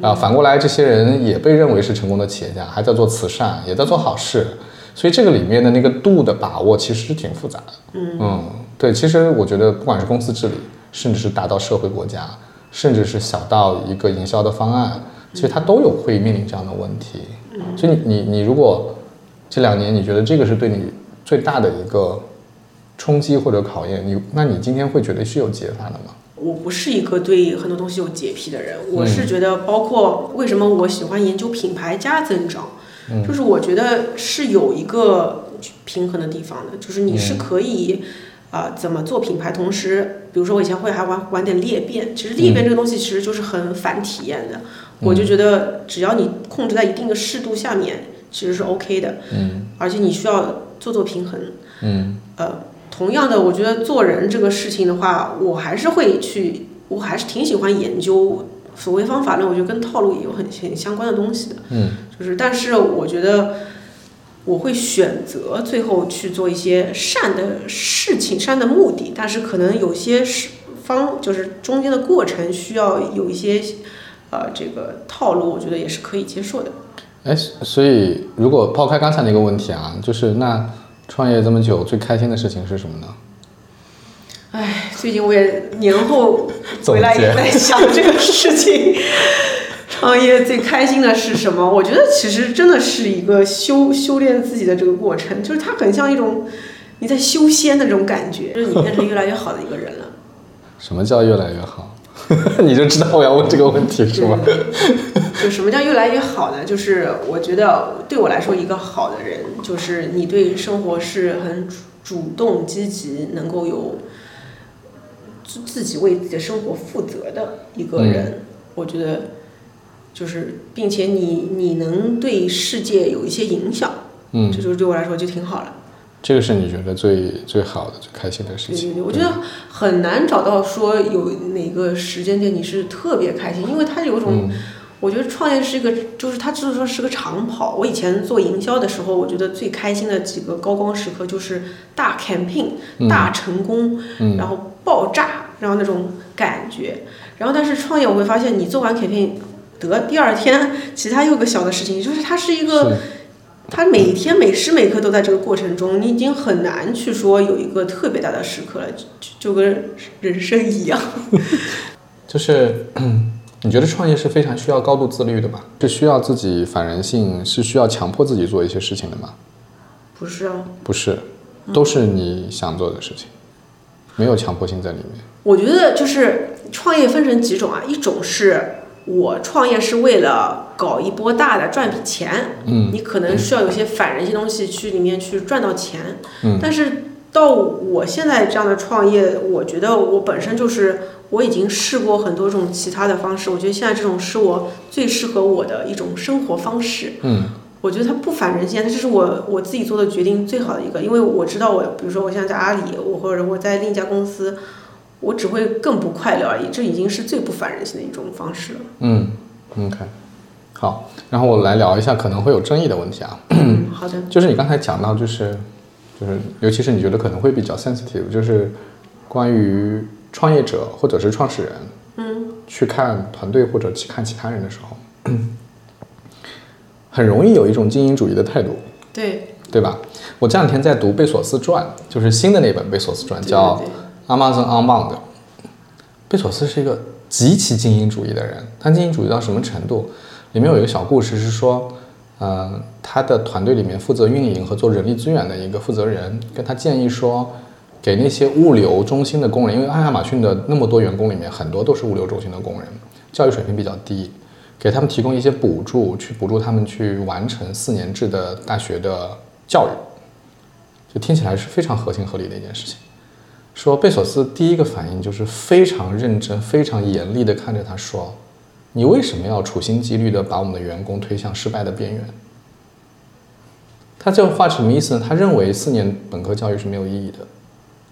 啊。反过来，这些人也被认为是成功的企业家，还在做慈善，也在做好事。所以这个里面的那个度的把握其实是挺复杂的。嗯对，其实我觉得不管是公司治理，甚至是大到社会国家，甚至是小到一个营销的方案，其实它都有会面临这样的问题。所以你你你如果这两年你觉得这个是对你最大的一个冲击或者考验，你那你今天会觉得是有解法的吗？我不是一个对很多东西有洁癖的人，我嗯是觉得，包括为什么我喜欢研究品牌加增长，嗯。就是我觉得是有一个平衡的地方的，就是你嗯是可以啊、怎么做品牌，同时，比如说我以前会还玩玩点裂变，其实裂嗯。变这个东西其实就是很反体验的，我就觉得只要你控制在一定的适度下面，其实是 OK 的，嗯。而且你需要做做平衡，嗯。呃，同样的，我觉得做人这个事情的话，我还是会去，我还是挺喜欢研究所谓方法论，我觉得跟套路也有很很相关的东西的。嗯。就是，但是我觉得我会选择最后去做一些善的事情、善的目的，但是可能有些是方，就是中间的过程需要有一些呃这个套路，我觉得也是可以接受的。哎，所以如果抛开刚才那个问题啊，就是那创业这么久最开心的事情是什么呢？哎，最近我也年后回来也在想这个事情。创业最开心的是什么？我觉得其实真的是一个修修炼自己的这个过程，就是它很像一种你在修仙的这种感觉，就是你变成越来越好的一个人了。什么叫越来越好？你就知道我要问这个问题是吗？就什么叫越来越好呢？就是我觉得对我来说，一个好的人，就是你对生活是很主主动、积极，能够有自自己为自己的生活负责的一个人。我觉得就是，并且你你能对世界有一些影响，嗯这，就是对我来说就挺好了。这个是你觉得最最好的、最开心的事情。对对对，我觉得很难找到说有哪个时间点你是特别开心，因为它有种。嗯我觉得创业是一个，就是它就是说是个长跑。我以前做营销的时候，我觉得最开心的几个高光时刻就是大 campaign、嗯大成功，嗯然后爆炸，然后那种感觉。然后但是创业我会发现，你做完 campaign 得第二天，其他又个小的事情，就是它是一个，是它每天每时每刻都在这个过程中，你已经很难去说有一个特别大的时刻了，就就就跟人生一样。就是，你觉得创业是非常需要高度自律的吗？是需要自己反人性，是需要强迫自己做一些事情的吗？不是啊，不是，都是你想做的事情，没有强迫性在里面。我觉得就是创业分成几种啊，一种是我创业是为了搞一波大的赚笔钱，嗯。你可能需要有些反人性东西去里面去赚到钱，嗯。但是到我现在这样的创业，我觉得我本身就是我已经试过很多种其他的方式，我觉得现在这种是我最适合我的一种生活方式。嗯。我觉得它不反人性，这是我我自己做的决定最好的一个，因为我知道我，比如说我现在在阿里，我或者我在另一家公司，我只会更不快乐而已，这已经是最不反人性的一种方式了。嗯，OK，好，然后我来聊一下可能会有争议的问题啊，嗯，好的，就是你刚才讲到，就是就是，尤其是你觉得可能会比较 sensitive，就是关于创业者或者是创始人，嗯，去看团队或者去看其他人的时候，很容易有一种精英主义的态度，对，对吧？我这两天在读贝索斯传，就是新的那本贝索斯传，对叫 Amazon Unbound。贝索斯是一个极其精英主义的人，他精英主义到什么程度？里面有一个小故事是说，呃，他的团队里面负责运营和做人力资源的一个负责人跟他建议说，给那些物流中心的工人，因为爱亚马逊的那么多员工里面很多都是物流中心的工人，教育水平比较低，给他们提供一些补助，去补助他们去完成四年制的大学的教育，就听起来是非常合情合理的一件事情。说贝索斯第一个反应就是非常认真、非常严厉地看着他说：“你为什么要处心积虑地把我们的员工推向失败的边缘？”他这话什么意思呢？他认为四年本科教育是没有意义的，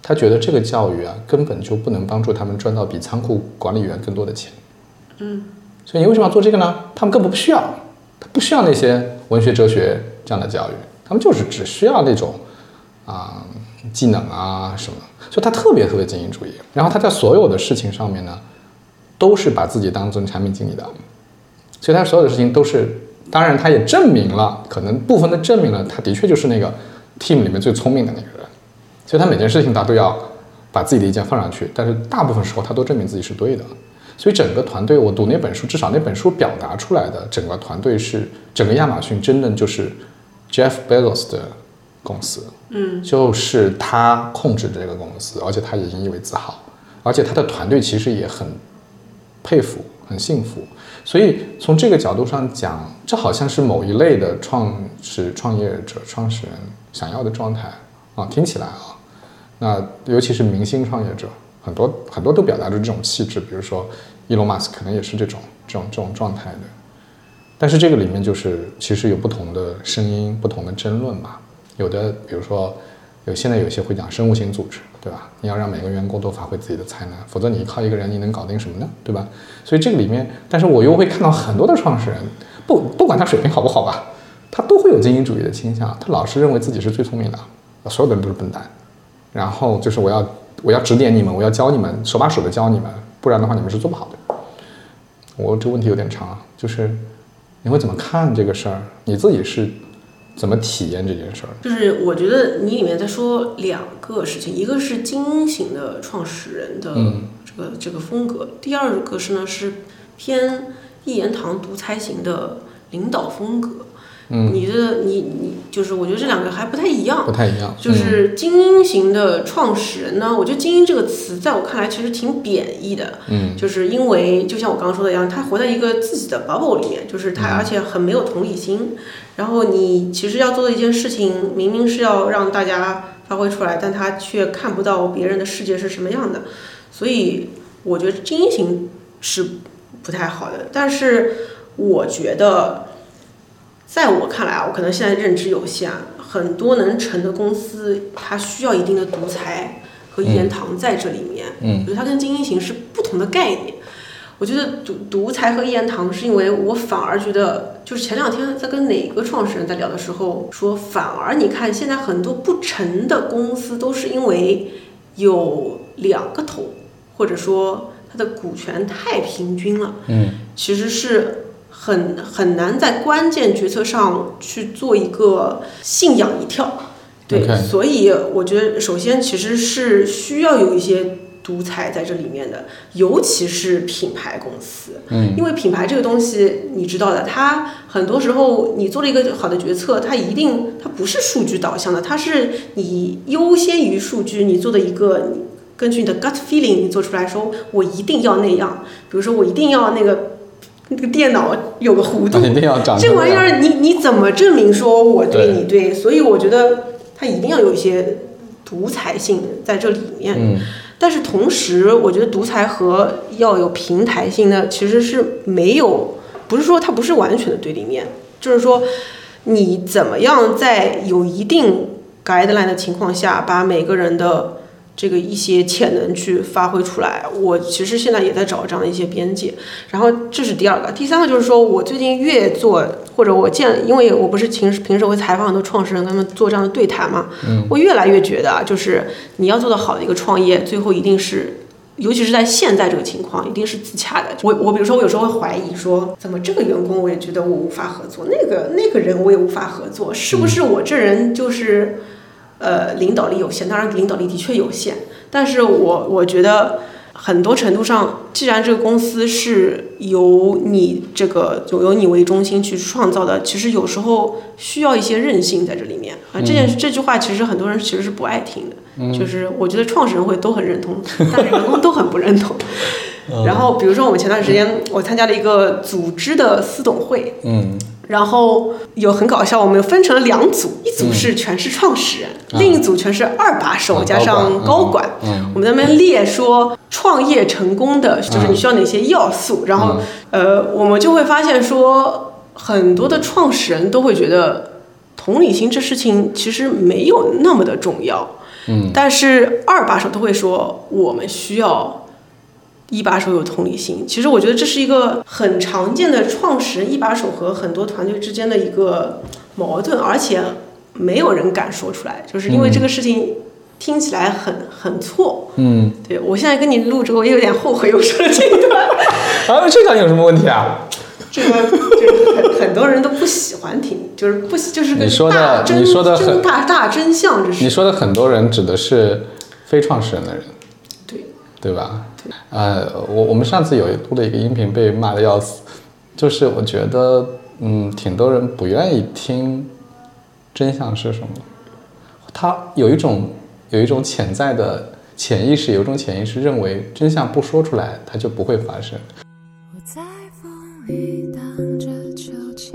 他觉得这个教育啊根本就不能帮助他们赚到比仓库管理员更多的钱。嗯，所以你为什么要做这个呢？他们根本不需要，他不需要那些文学、哲学这样的教育，他们就是只需要那种啊、技能啊什么，所以他特别特别精英主义。然后他在所有的事情上面呢，都是把自己当做产品经理的，所以他所有的事情都是，当然他也证明了，可能部分的证明了他的确就是那个 team 里面最聪明的那个人，所以他每件事情他都要把自己的意见放上去，但是大部分时候他都证明自己是对的。所以整个团队，我读那本书，至少那本书表达出来的整个团队是整个亚马逊真的就是 Jeff Bezos 的公司，嗯，就是他控制这个公司，而且他也引以为自豪，而且他的团队其实也很佩服、很幸福。所以从这个角度上讲，这好像是某一类的创始创业者、创始人想要的状态啊，听起来啊，那尤其是明星创业者，很多很多都表达出这种气质，比如说伊隆马斯克可能也是这种这种这种状态的。但是这个里面就是其实有不同的声音、不同的争论嘛。有的比如说有现在有些会讲生物型组织，对吧？你要让每个员工都发挥自己的才能，否则你靠一个人你能搞定什么呢？对吧？所以这个里面，但是我又会看到很多的创始人，不不管他水平好不好吧，他都会有精英主义的倾向，他老是认为自己是最聪明的，所有的人都是笨蛋。然后就是我要我要指点你们，我要教你们，手把手的教你们，不然的话你们是做不好的。我这问题有点长，就是你会怎么看这个事儿？你自己是怎么体验这件事儿？就是我觉得你里面在说两个事情，一个是精英型的创始人的嗯这个、这个风格，第二个是呢是偏一言堂独裁型的领导风格。嗯，你的你你就是我觉得这两个还不太一样不。太一样。就是精英型的创始人呢，我觉得“精英”这个词在我看来其实挺贬义的，嗯就是因为就像我刚刚说的一样，他活在一个自己的 bubble 里面，就是他嗯而且很没有同理心。然后你其实要做的一件事情，明明是要让大家发挥出来，但他却看不到别人的世界是什么样的。所以我觉得精英型是不太好的，但是我觉得，在我看来啊，我可能现在认知有限，很多能成的公司，它需要一定的独裁和一言堂在这里面。嗯就是它跟精英型是不同的概念。我觉得独独裁和一言堂，是因为我反而觉得，就是前两天在跟哪个创始人在聊的时候说，反而你看现在很多不成的公司都是因为有两个头，或者说它的股权太平均了，嗯其实是很很难在关键决策上去做一个信仰一跳。对所以我觉得首先其实是需要有一些独裁在这里面的，尤其是品牌公司。嗯因为品牌这个东西，你知道的，它很多时候你做了一个好的决策，它一定它不是数据导向的，它是你优先于数据，你做的一个根据你的 gut feeling 你做出来说，我一定要那样，比如说我一定要那个那个电脑有个弧度，一定要长这玩意儿你你怎么证明说我对你对？所以我觉得它一定要有一些独裁性在这里面。嗯但是同时，我觉得独裁和要有平台性呢，其实是没有，不是说它不是完全的对立面，就是说你怎么样在有一定 guideline 的情况下，把每个人的这个一些潜能去发挥出来。我其实现在也在找这样的一些边界。然后这是第二个，第三个就是说我最近越做，或者我见，因为我不是平时平时会采访很多创始人，跟他们做这样的对谈嘛，嗯，我越来越觉得啊，就是你要做的好的一个创业，最后一定是。尤其是在现在这个情况，一定是自洽的。我我比如说，我有时候会怀疑说，怎么这个员工我也觉得我无法合作，那个那个人我也无法合作，是不是我这人就是呃领导力有限？当然领导力的确有限，但是我我觉得很多程度上，既然这个公司是由你这个由由你为中心去创造的，其实有时候需要一些韧性在这里面啊。这件事这句话其实很多人其实是不爱听的，就是我觉得创始人会都很认同，但是员工都很不认同。然后比如说我们前段时间我参加了一个组织的私董会，嗯然后有很搞笑，我们分成了两组，一组是全是创始人，另一组全是二把手、啊加上高管。高管。嗯。我们在那边列说创业成功的就是你需要哪些要素，然后呃，我们就会发现说很多的创始人都会觉得同理心这事情其实没有那么的重要，嗯，但是二把手都会说我们需要。一把手有同理心，其实我觉得这是一个很常见的创始人一把手和很多团队之间的一个矛盾，而且没有人敢说出来，就是因为这个事情听起来很很错。嗯，对我现在跟你录之后，我也有点后悔我说了这一段。啊，这段有什么问题啊？这个就是很很多人都不喜欢听，就是不喜就是个你说的大真你说的很真大大真相，这是你说的很多人指的是非创始人的人，对对吧？呃，我我们上次有录了一个音频被骂的要死，就是我觉得，嗯，挺多人不愿意听真相是什么，他有一种有一种潜在的潜意识，有一种潜意识认为真相不说出来，它就不会发生。我在风里荡着秋千，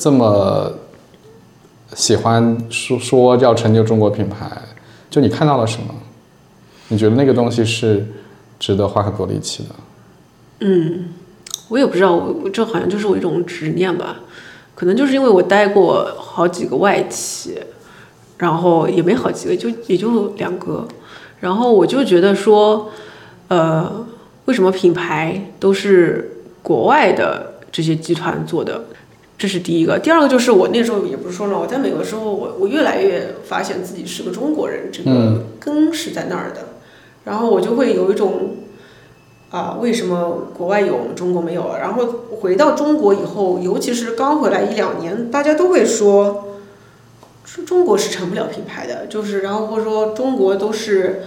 这么喜欢说说要成就中国品牌？就你看到了什么？你觉得那个东西是值得花很多力气的？嗯我也不知道，我这好像就是我一种执念吧，可能就是因为我待过好几个外企，然后也没好几个，就也就两个，然后我就觉得说，呃，为什么品牌都是国外的这些集团做的？这是第一个，第二个就是我那时候也不是说了，我在美国的时候，我我越来越发现自己是个中国人，这个根是在那儿的，然后我就会有一种啊，为什么国外有，我们中国没有？然后回到中国以后，尤其是刚回来一两年，大家都会说，说中国是成不了品牌的，就是然后或者说中国都是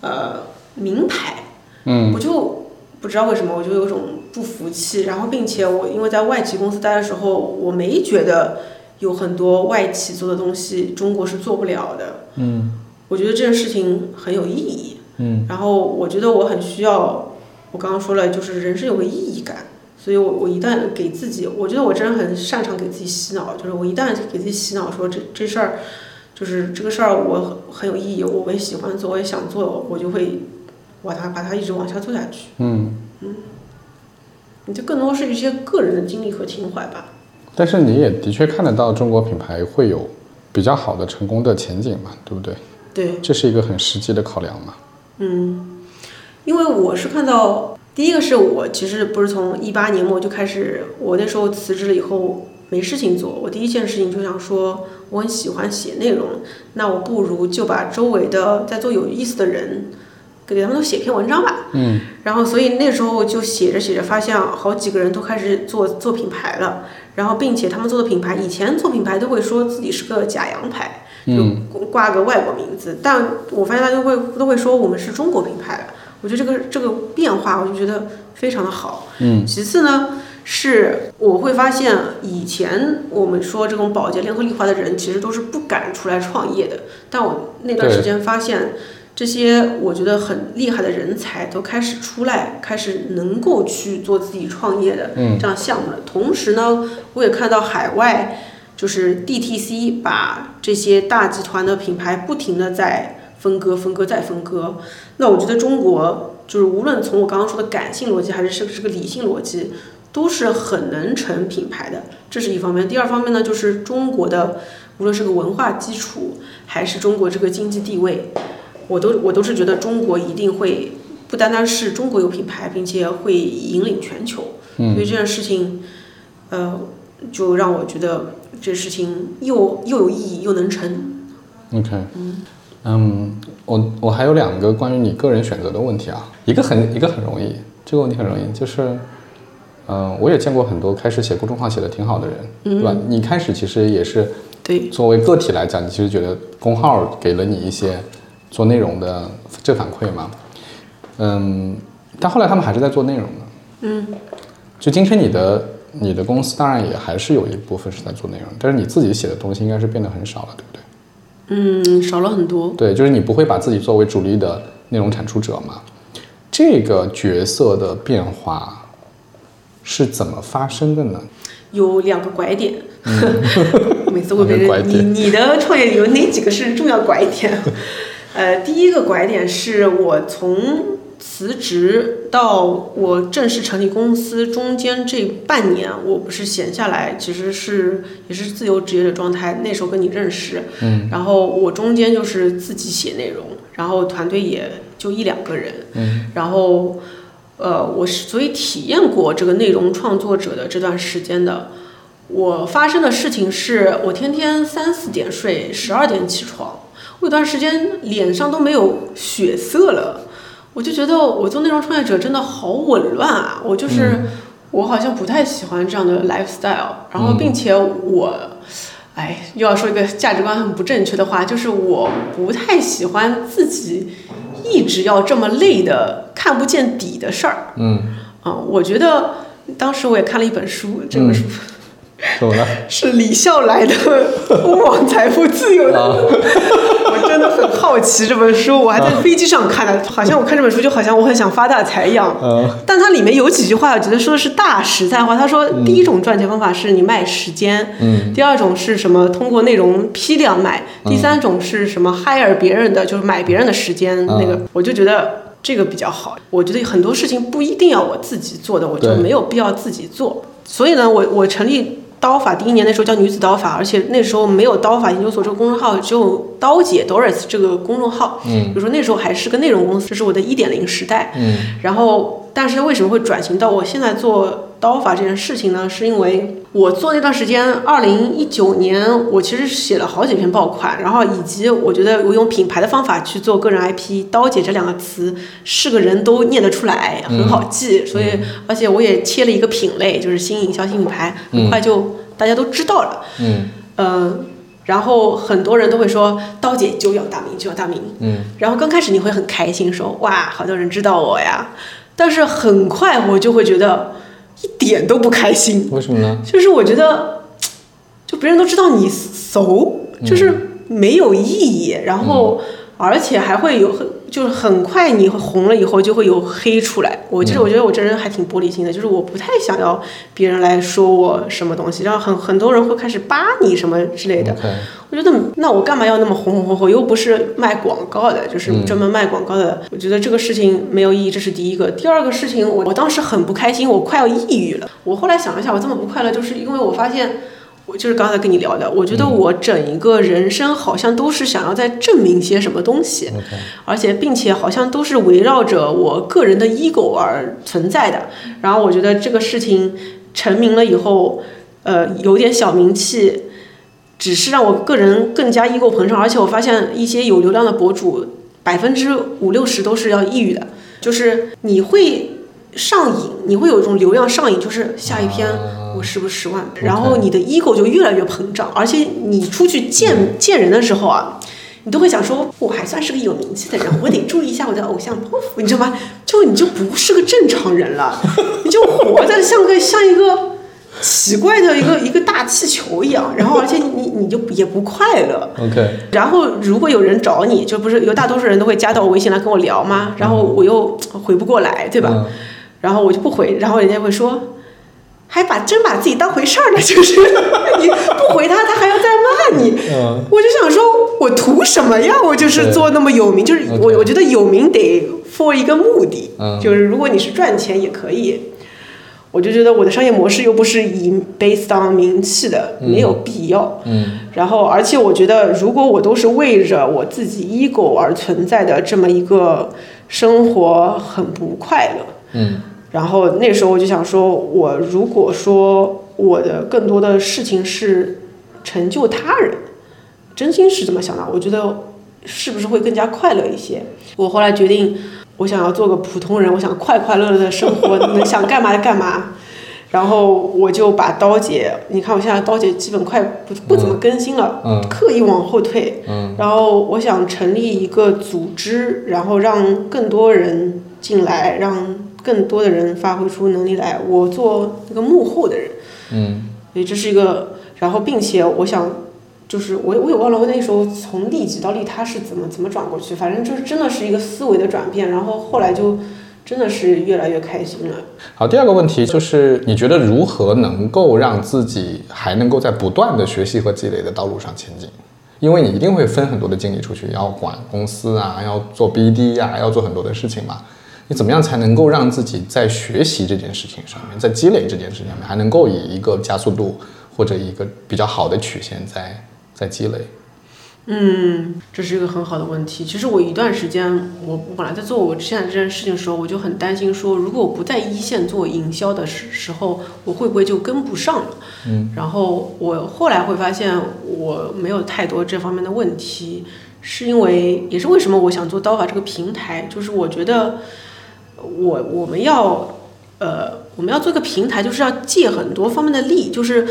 呃名牌，嗯。我就不知道为什么，我就有种不服气。然后，并且我因为在外企公司待的时候，我没觉得有很多外企做的东西，中国是做不了的。嗯我觉得这件事情很有意义。嗯然后我觉得我很需要，我刚刚说了，就是人生有个意义感，所以我我一旦给自己，我觉得我真的很擅长给自己洗脑，就是我一旦给自己洗脑说这这事儿，就是这个事儿我很很有意义，我也喜欢做，我也想做，我就会把它把它一直往下做下去。嗯，你就更多是一些个人的经历和情怀吧。但是你也的确看得到中国品牌会有比较好的成功的前景嘛，对不对？对，这是一个很实际的考量嘛。嗯，因为我是看到，第一个是我其实不是从一八年末就开始，我那时候辞职了以后没事情做，我第一件事情就想说，我很喜欢写内容，那我不如就把周围的在做有意思的人，给他们都写篇文章吧。嗯然后所以那时候就写着写着，发现好几个人都开始做做品牌了，然后并且他们做的品牌，以前做品牌都会说自己是个假洋牌，嗯就挂个外国名字，但我发现大家都会都会说我们是中国品牌了。我觉得这个这个变化，我就觉得非常的好。嗯其次呢，是我会发现以前我们说这种保洁联合利华的人，其实都是不敢出来创业的。但我那段时间发现，这些我觉得很厉害的人才都开始出来，开始能够去做自己创业的嗯这样项目了。同时呢，我也看到海外就是 DTC 把这些大集团的品牌不停的在分割、分割再分割。那我觉得中国就是无论从我刚刚说的感性逻辑，还是是不是个理性逻辑，都是很能成品牌的，这是一方面。第二方面呢，就是中国的无论是个文化基础，还是中国这个经济地位，我都我都是觉得中国一定会不单单是中国有品牌，并且会引领全球。所以嗯这件事情，呃，就让我觉得这事情又又有意义又能成。，OK，嗯，我我还有两个关于你个人选择的问题啊，一个很一个很容易，这个问题很容易，就是，嗯、我也见过很多开始写公众号写的挺好的人，对吧？你开始其实也是对，作为个体来讲，你其实觉得公号给了你一些做内容的正反馈嘛，嗯，但后来他们还是在做内容的，嗯，就今天你的你的公司当然也还是有一部分是在做内容，但是你自己写的东西应该是变得很少了，对不对？嗯，少了很多。对，就是你不会把自己作为主力的内容产出者嘛？这个角色的变化是怎么发生的呢？有两个拐点，每次会被两个拐人你点你的创业有哪几个是重要拐点？呃，第一个拐点是我从辞职到我正式成立公司中间这半年，我不是闲下来，其实是也是自由职业的状态。那时候跟你认识，嗯，然后我中间就是自己写内容，然后团队也就一两个人，嗯，然后呃，我是所以体验过这个内容创作者的这段时间的。我发生的事情是我天天三四点睡，十二点起床，我有段时间脸上都没有血色了，我就觉得我做内容创业者真的好紊乱啊！我就是、我好像不太喜欢这样的 lifestyle，然后并且我，哎，又要说一个价值观很不正确的话，就是我不太喜欢自己一直要这么累的看不见底的事儿。嗯，啊、我觉得当时我也看了一本书，这本书怎么了？是李笑来的《通往财富自由 我真的很好奇这本书，我还在飞机上看的，好像我看这本书就好像我很想发大财一样。嗯但它里面有几句话，我觉得说的是大实在话。他说，第一种赚钱方法是你卖时间，嗯，第二种是什么？通过内容批量卖，第三种是什么？hire 别人的，就是买别人的时间。那个我就觉得这个比较好。我觉得很多事情不一定要我自己做的，我就对没有必要自己做。所以呢，我我成立。刀法第一年那时候叫女子刀法，而且那时候没有刀法研究所这个公众号，只有刀姐 Doris 这个公众号。嗯，比如说那时候还是个内容公司，这是我的一点零时代。嗯然后，但是为什么会转型到我现在做刀法这件事情呢？是因为我做那段时间，二零一九年，我其实写了好几篇爆款，然后以及我觉得我用品牌的方法去做个人 IP，刀姐这两个词是个人都念得出来，很好记，所以而且我也切了一个品类，就是新营销新品牌，很快就大家都知道了。嗯嗯，然后很多人都会说刀姐就要大名，就要大名。嗯然后刚开始你会很开心，说哇，好多人知道我呀。但是很快我就会觉得一点都不开心，为什么呢？就是我觉得，就别人都知道你怂，就是没有意义，然后而且还会有很就是很快你红了以后就会有黑出来。我其实我觉得我这人还挺玻璃心的，就是我不太想要别人来说我什么东西，然后很很多人会开始扒你什么之类的。我觉得那我干嘛要那么红红火火？又不是卖广告的，就是专门卖广告的。我觉得这个事情没有意义，这是第一个。第二个事情，我我当时很不开心，我快要抑郁了。我后来想了一下，我这么不快乐，就是因为我发现。我就是刚才跟你聊的，我觉得我整一个人生好像都是想要在证明些什么东西而且并且好像都是围绕着我个人的 ego 而存在的。然后我觉得这个事情成名了以后，呃，有点小名气，只是让我个人更加 ego 膨胀。而且我发现一些有流量的博主，百分之五六十都是要抑郁的，就是你会上瘾，你会有一种流量上瘾，就是下一篇我是不是十万，然后你的 ego 就越来越膨胀，而且你出去见见人的时候啊。你都会想说，我还算是个有名气的人，我得注意一下我的偶像包袱，你知道吗？就你就不是个正常人了，你就活的像个像一个奇怪的一个一个大气球一样，然后而且你你就也不快乐。OK，然后如果有人找你，就不是有大多数人都会加到我微信来跟我聊吗？然后我又回不过来，对吧？嗯然后我就不回，然后人家会说。还把真把自己当回事儿了，就是你不回他，他还要再骂你。嗯我就想说，我图什么呀？我就是做那么有名，就是我我觉得有名得 for 一个目的，嗯就是如果你是赚钱也可以。我就觉得我的商业模式又不是以 based on 名气的，没有必要。嗯然后，而且我觉得，如果我都是为着我自己 ego 而存在的这么一个生活，很不快乐。嗯然后那时候我就想说，我如果说我的更多的事情是成就他人，真心是这么想的，我觉得是不是会更加快乐一些？我后来决定，我想要做个普通人，我想快快乐乐的生活，能想干嘛就干嘛。然后我就把刀姐，你看我现在刀姐基本快不不怎么更新了，嗯刻意往后退。嗯然后我想成立一个组织，然后让更多人进来，让更多的人发挥出能力来。我做那个幕后的人，嗯所以这是一个，然后并且我想，就是我我也忘了我那时候从利己到利他是怎么怎么转过去，反正就是真的是一个思维的转变，然后后来就真的是越来越开心了。好，第二个问题就是，你觉得如何能够让自己还能够在不断的学习和积累的道路上前进？因为你一定会分很多的精力出去，要管公司啊，要做 BD 呀、要做很多的事情嘛。你怎么样才能够让自己在学习这件事情上面，在积累这件事情上面，还能够以一个加速度或者一个比较好的曲线在在积累？嗯，这是一个很好的问题。其实我一段时间，我我本来在做我现在这件事情的时候，我就很担心说，如果我不在一线做营销的时时候，我会不会就跟不上了？嗯，然后我后来会发现我没有太多这方面的问题，是因为也是为什么我想做刀法这个平台，就是我觉得我我们要呃我们要做一个平台，就是要借很多方面的力，就是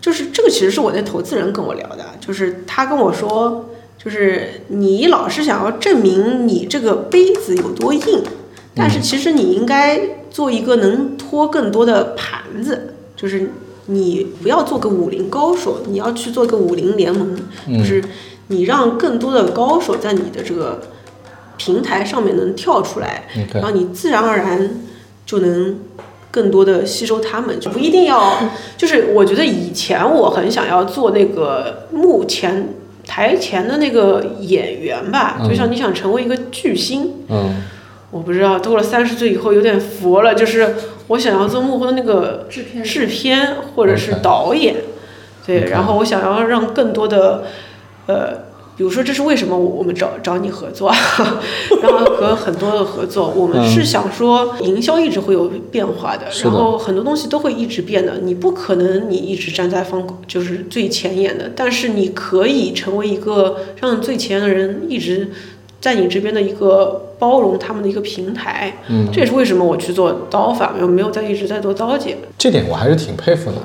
就是这个其实是我的投资人跟我聊的，就是他跟我说，就是你老是想要证明你这个杯子有多硬，但是其实你应该做一个能托更多的盘子，就是你不要做个武林高手，你要去做个武林联盟，就是你让更多的高手在你的这个平台上面能跳出来然后你自然而然就能更多的吸收他们，就不一定要，就是我觉得以前我很想要做那个幕前台前的那个演员吧，就像你想成为一个巨星，嗯。我不知道，到了三十岁以后有点佛了，就是我想要做幕后的那个制片制片或者是导演，对然后我想要让更多的，呃，比如说这是为什么我们找找你合作，然后和很多的合作，我们是想说营销一直会有变化的，然后很多东西都会一直变的，你不可能你一直站在方就是最前沿的，但是你可以成为一个让最前沿的人一直在你这边的一个包容他们的一个平台，嗯，这也是为什么我去做刀法，没有没有在一直在做刀姐。这点我还是挺佩服你的。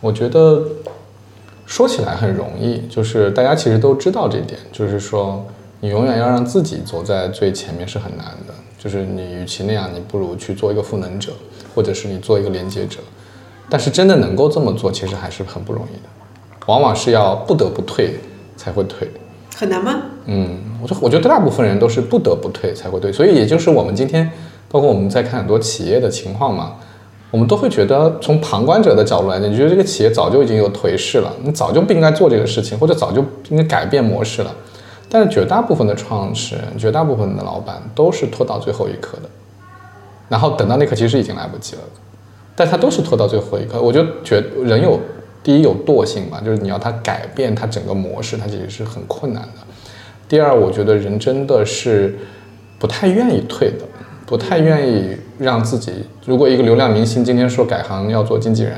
我觉得说起来很容易，就是大家其实都知道这一点，就是说你永远要让自己走在最前面是很难的。就是你与其那样，你不如去做一个赋能者，或者是你做一个连接者。但是真的能够这么做，其实还是很不容易的。往往是要不得不退才会退。很难吗？嗯，我觉我觉得大部分人都是不得不退才会退，所以也就是我们今天，包括我们在看很多企业的情况嘛，我们都会觉得从旁观者的角度来讲，你觉得这个企业早就已经有颓势了，你早就不应该做这个事情，或者早就应该改变模式了。但是绝大部分的创始人，绝大部分的老板都是拖到最后一刻的，然后等到那刻其实已经来不及了，但他都是拖到最后一刻。我就觉人有第一有惰性嘛，就是你要他改变他整个模式，他其实是很困难的。第二，我觉得人真的是不太愿意退的，不太愿意让自己。如果一个流量明星今天说改行要做经纪人，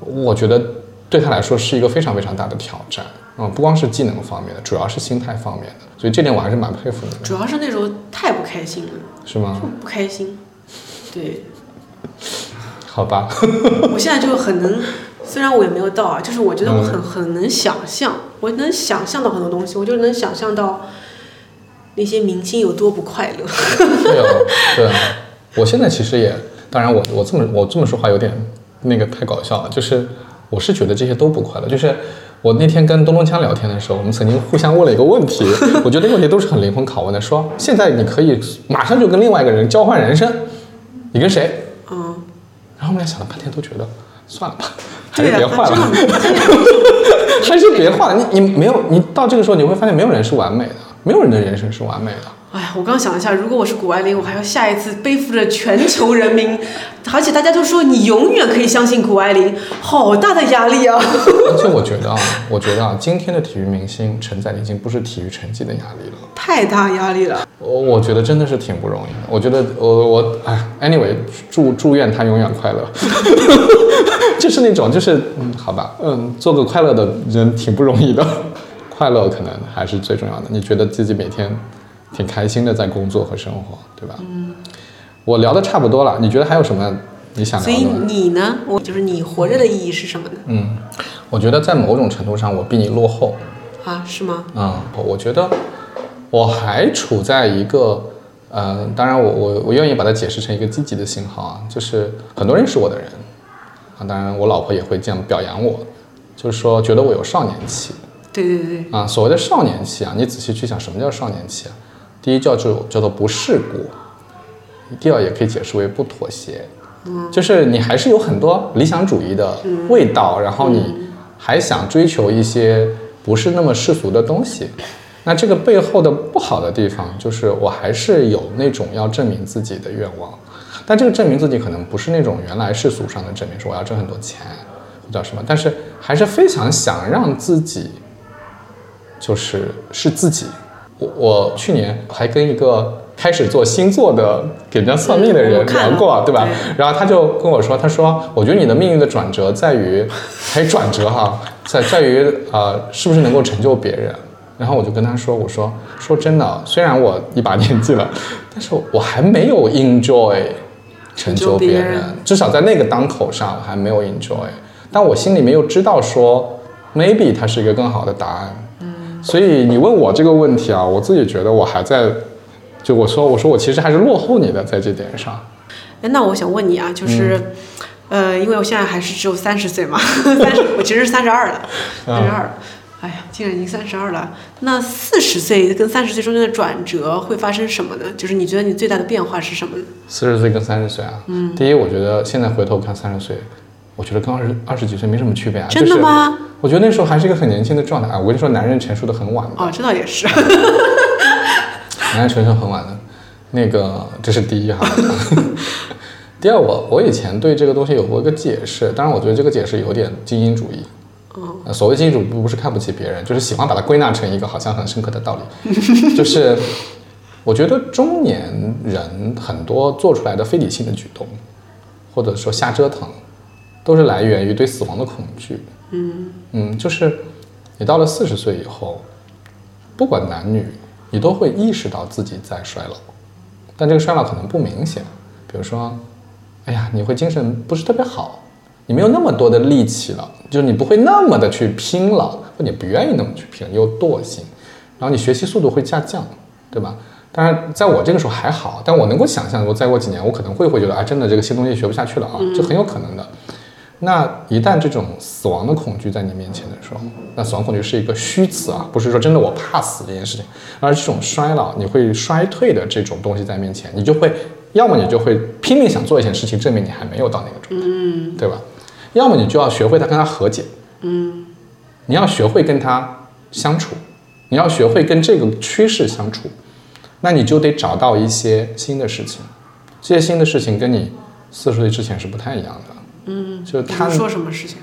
我觉得对他来说是一个非常非常大的挑战。嗯，不光是技能方面的，主要是心态方面的。所以这点我还是蛮佩服你的，主要是那时候太不开心了，是吗就？不开心。对，好吧，我现在就很能，虽然我也没有到啊，就是我觉得我很很能想象，我能想象到很多东西，我就能想象到那些明星有多不快乐。对啊，对啊。我现在其实也，当然我我这么我这么说话有点那个太搞笑了，就是我是觉得这些都不快乐，就是。我那天跟东东锵聊天的时候，我们曾经互相问了一个问题，我觉得问题都是很灵魂拷问的，说现在你可以马上就跟另外一个人交换人生，你跟谁？嗯，然后我们俩想了半天，都觉得算了吧，还是、别换了，还是别换了。你你没有，你到这个时候你会发现，没有人是完美的，没有人的人生是完美的。哎呀，我刚想一下，如果我是谷爱凌，我还要下一次背负着全球人民，而且大家都说你永远可以相信谷爱凌，好大的压力啊！而且我觉得啊，我觉得啊，今天的体育明星承载的已经不是体育成绩的压力了。太大压力了。我我觉得真的是挺不容易的。我觉得我我哎，anyway，祝祝愿他永远快乐。就是那种就是嗯，好吧，嗯，做个快乐的人挺不容易的，快乐可能还是最重要的。你觉得自己每天挺开心的在工作和生活，对吧？嗯。我聊的差不多了，你觉得还有什么你想所以聊的吗？你呢？我就是你活着的意义是什么呢？嗯，我觉得在某种程度上我比你落后。啊，是吗？嗯，我觉得我还处在一个，呃，当然我我我愿意把它解释成一个积极的信号啊，就是很多认识我的人啊，当然我老婆也会这样表扬我，就是说觉得我有少年气对对对，啊。所谓的少年气啊，你仔细去想，什么叫少年气啊？第一叫做叫做不世故，第二也可以解释为不妥协，就是你还是有很多理想主义的味道，然后你还想追求一些不是那么世俗的东西。那这个背后的不好的地方，就是我还是有那种要证明自己的愿望，但这个证明自己可能不是那种原来世俗上的证明，说我要挣很多钱或者什么，但是还是非常想让自己就是是自己。我我去年还跟一个开始做星座的给人家算命的人聊过，对吧？然后他就跟我说，他说我觉得你的命运的转折在于，还有转折哈，在在于呃是不是能够成就别人。然后我就跟他说，我说说真的，虽然我一把年纪了，但是我还没有 enjoy 成就别人成就别人，至少在那个当口上我还没有 enjoy，但我心里面又知道说 maybe 它是一个更好的答案。嗯，所以你问我这个问题啊，我自己觉得我还在，就我说我说我其实还是落后你的在这点上。哎，那我想问你啊，就是，呃，因为我现在还是只有三十岁嘛，三十，我其实是三十二了，三十二。哎呀，竟然已经三十二了。那四十岁跟三十岁中间的转折会发生什么呢？就是你觉得你最大的变化是什么呢？四十岁跟三十岁啊，嗯，第一，我觉得现在回头看三十岁，我觉得跟二十二十几岁没什么区别啊。真的吗？就是、我觉得那时候还是一个很年轻的状态啊。我跟你说，男人成熟的很晚的，哦，这倒也是。男人成熟很晚的，那个这是第一哈。第二，我我以前对这个东西有过一个解释，当然我觉得这个解释有点精英主义。呃所谓精英主义不是看不起别人，就是喜欢把它归纳成一个好像很深刻的道理，就是 我觉得中年人很多做出来的非理性的举动，或者说瞎折腾，都是来源于对死亡的恐惧。嗯嗯，就是你到了四十岁以后，不管男女，你都会意识到自己在衰老，但这个衰老可能不明显。比如说，哎呀，你会精神不是特别好，你没有那么多的力气了，就是你不会那么的去拼了，或你不愿意那么去拼，你有惰性，然后你学习速度会下降，对吧？当然，在我这个时候还好，但我能够想象，我再过几年，我可能会会觉得，啊，真的这个新东西学不下去了啊，这很有可能的。那一旦这种死亡的恐惧在你面前的时候，那死亡恐惧是一个虚词啊，不是说真的我怕死这件事情，而这种衰老你会衰退的这种东西在面前，你就会要么你就会拼命想做一件事情，证明你还没有到那个状态，嗯，对吧？要么你就要学会他跟他和解，嗯，你要学会跟他相处，你要学会跟这个趋势相处，那你就得找到一些新的事情，这些新的事情跟你四十岁之前是不太一样的。嗯，就是他说什么事情？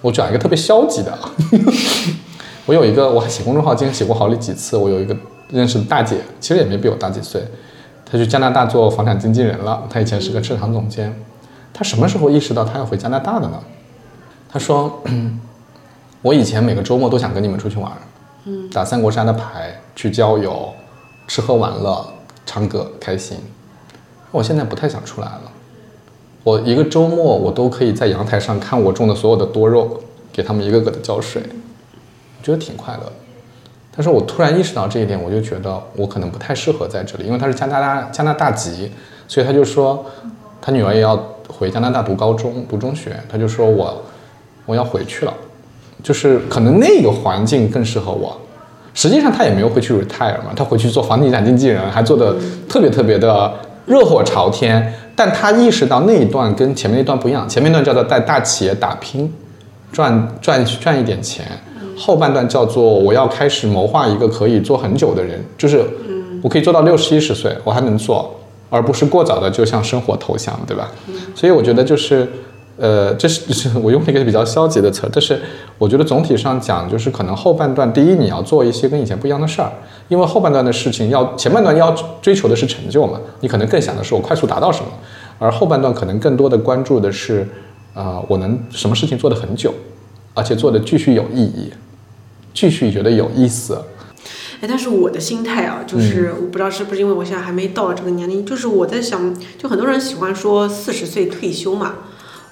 我讲一个特别消极的，啊，我有一个我还写公众号，今天写过好几次。我有一个认识的大姐，其实也没比我大几岁，她去加拿大做房产经纪人了。她以前是个市场总监。她什么时候意识到她要回加拿大的呢？她说：“ 我以前每个周末都想跟你们出去玩，嗯，打三国杀的牌，去郊游，吃喝玩乐，唱歌开心。我现在不太想出来了。”我一个周末，我都可以在阳台上看我种的所有的多肉，给他们一个个的浇水，我觉得挺快乐。但是我突然意识到这一点，我就觉得我可能不太适合在这里，因为他是加拿大加拿大籍，所以他就说他女儿也要回加拿大读高中读中学，他就说我我要回去了，就是可能那个环境更适合我。实际上他也没有回去 retire 嘛，他回去做房地产经纪人，还做的特别特别的热火朝天。但他意识到那一段跟前面那段不一样，前面段叫做在大企业打拼，赚赚赚一点钱，后半段叫做我要开始谋划一个可以做很久的人，就是我可以做到六十一十岁，我还能做，而不是过早的就向生活投降，对吧？所以我觉得就是。呃，这是是我用了一个比较消极的词，但是我觉得总体上讲，就是可能后半段，第一你要做一些跟以前不一样的事儿，因为后半段的事情要前半段要追求的是成就嘛，你可能更想的是我快速达到什么，而后半段可能更多的关注的是，啊，我能什么事情做得很久，而且做的继续有意义，继续觉得有意思。哎，但是我的心态啊，就是我不知道是不是因为我现在还没到这个年龄，就是我在想，就很多人喜欢说四十岁退休嘛。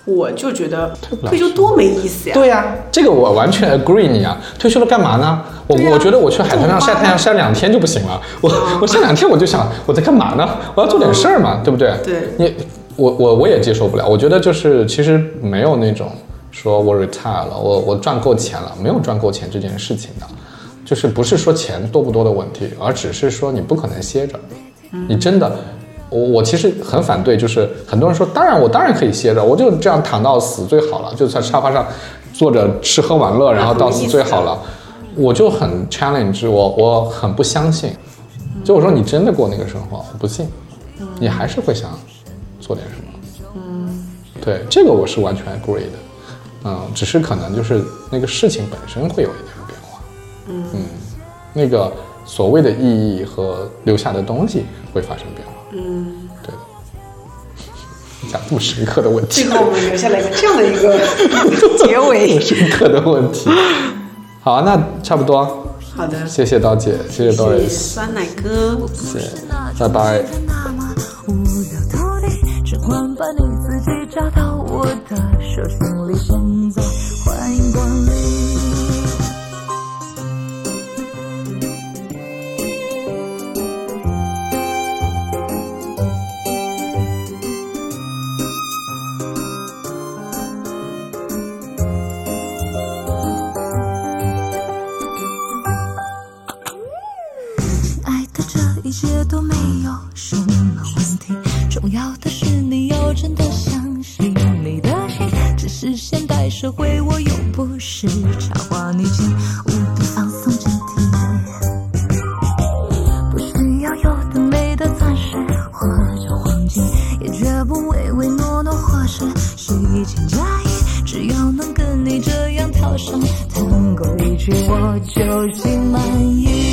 我就觉得退休多没意思呀！对呀，这个我完全 agree 你啊！退休了干嘛呢？我我觉得我去海滩上晒太阳晒两天就不行了。我我晒两天我就想我在干嘛呢？我要做点事儿嘛，对不对？对。你我我我也接受不了。我觉得就是其实没有那种说我 retire 了，我我赚够钱了，没有赚够钱这件事情的，就是不是说钱多不多的问题，而只是说你不可能歇着，你真的。我我其实很反对，就是很多人说，当然我当然可以歇着，我就这样躺到死最好了，就在沙发上坐着吃喝玩乐，然后到死最好了。我就很 challenge，我我很不相信。就我说你真的过那个生活，我不信，你还是会想做点什么。嗯，对，这个我是完全 agree 的。嗯，只是可能就是那个事情本身会有一点变化。嗯嗯，那个所谓的意义和留下的东西会发生变化。嗯，对，讲这么深刻的问题，最后我们留下来一个这样的一个结尾，深刻的问题。好，那差不多。好的，谢谢刀姐，谢谢 Doris，酸奶哥，谢谢，拜拜。是现代社会，我又不是插花女警，无比放松警惕。不需要有的美的钻石或者黄金，也绝不唯唯诺诺或是虚情假意。只要能跟你这样跳上探戈一曲，我就心满意。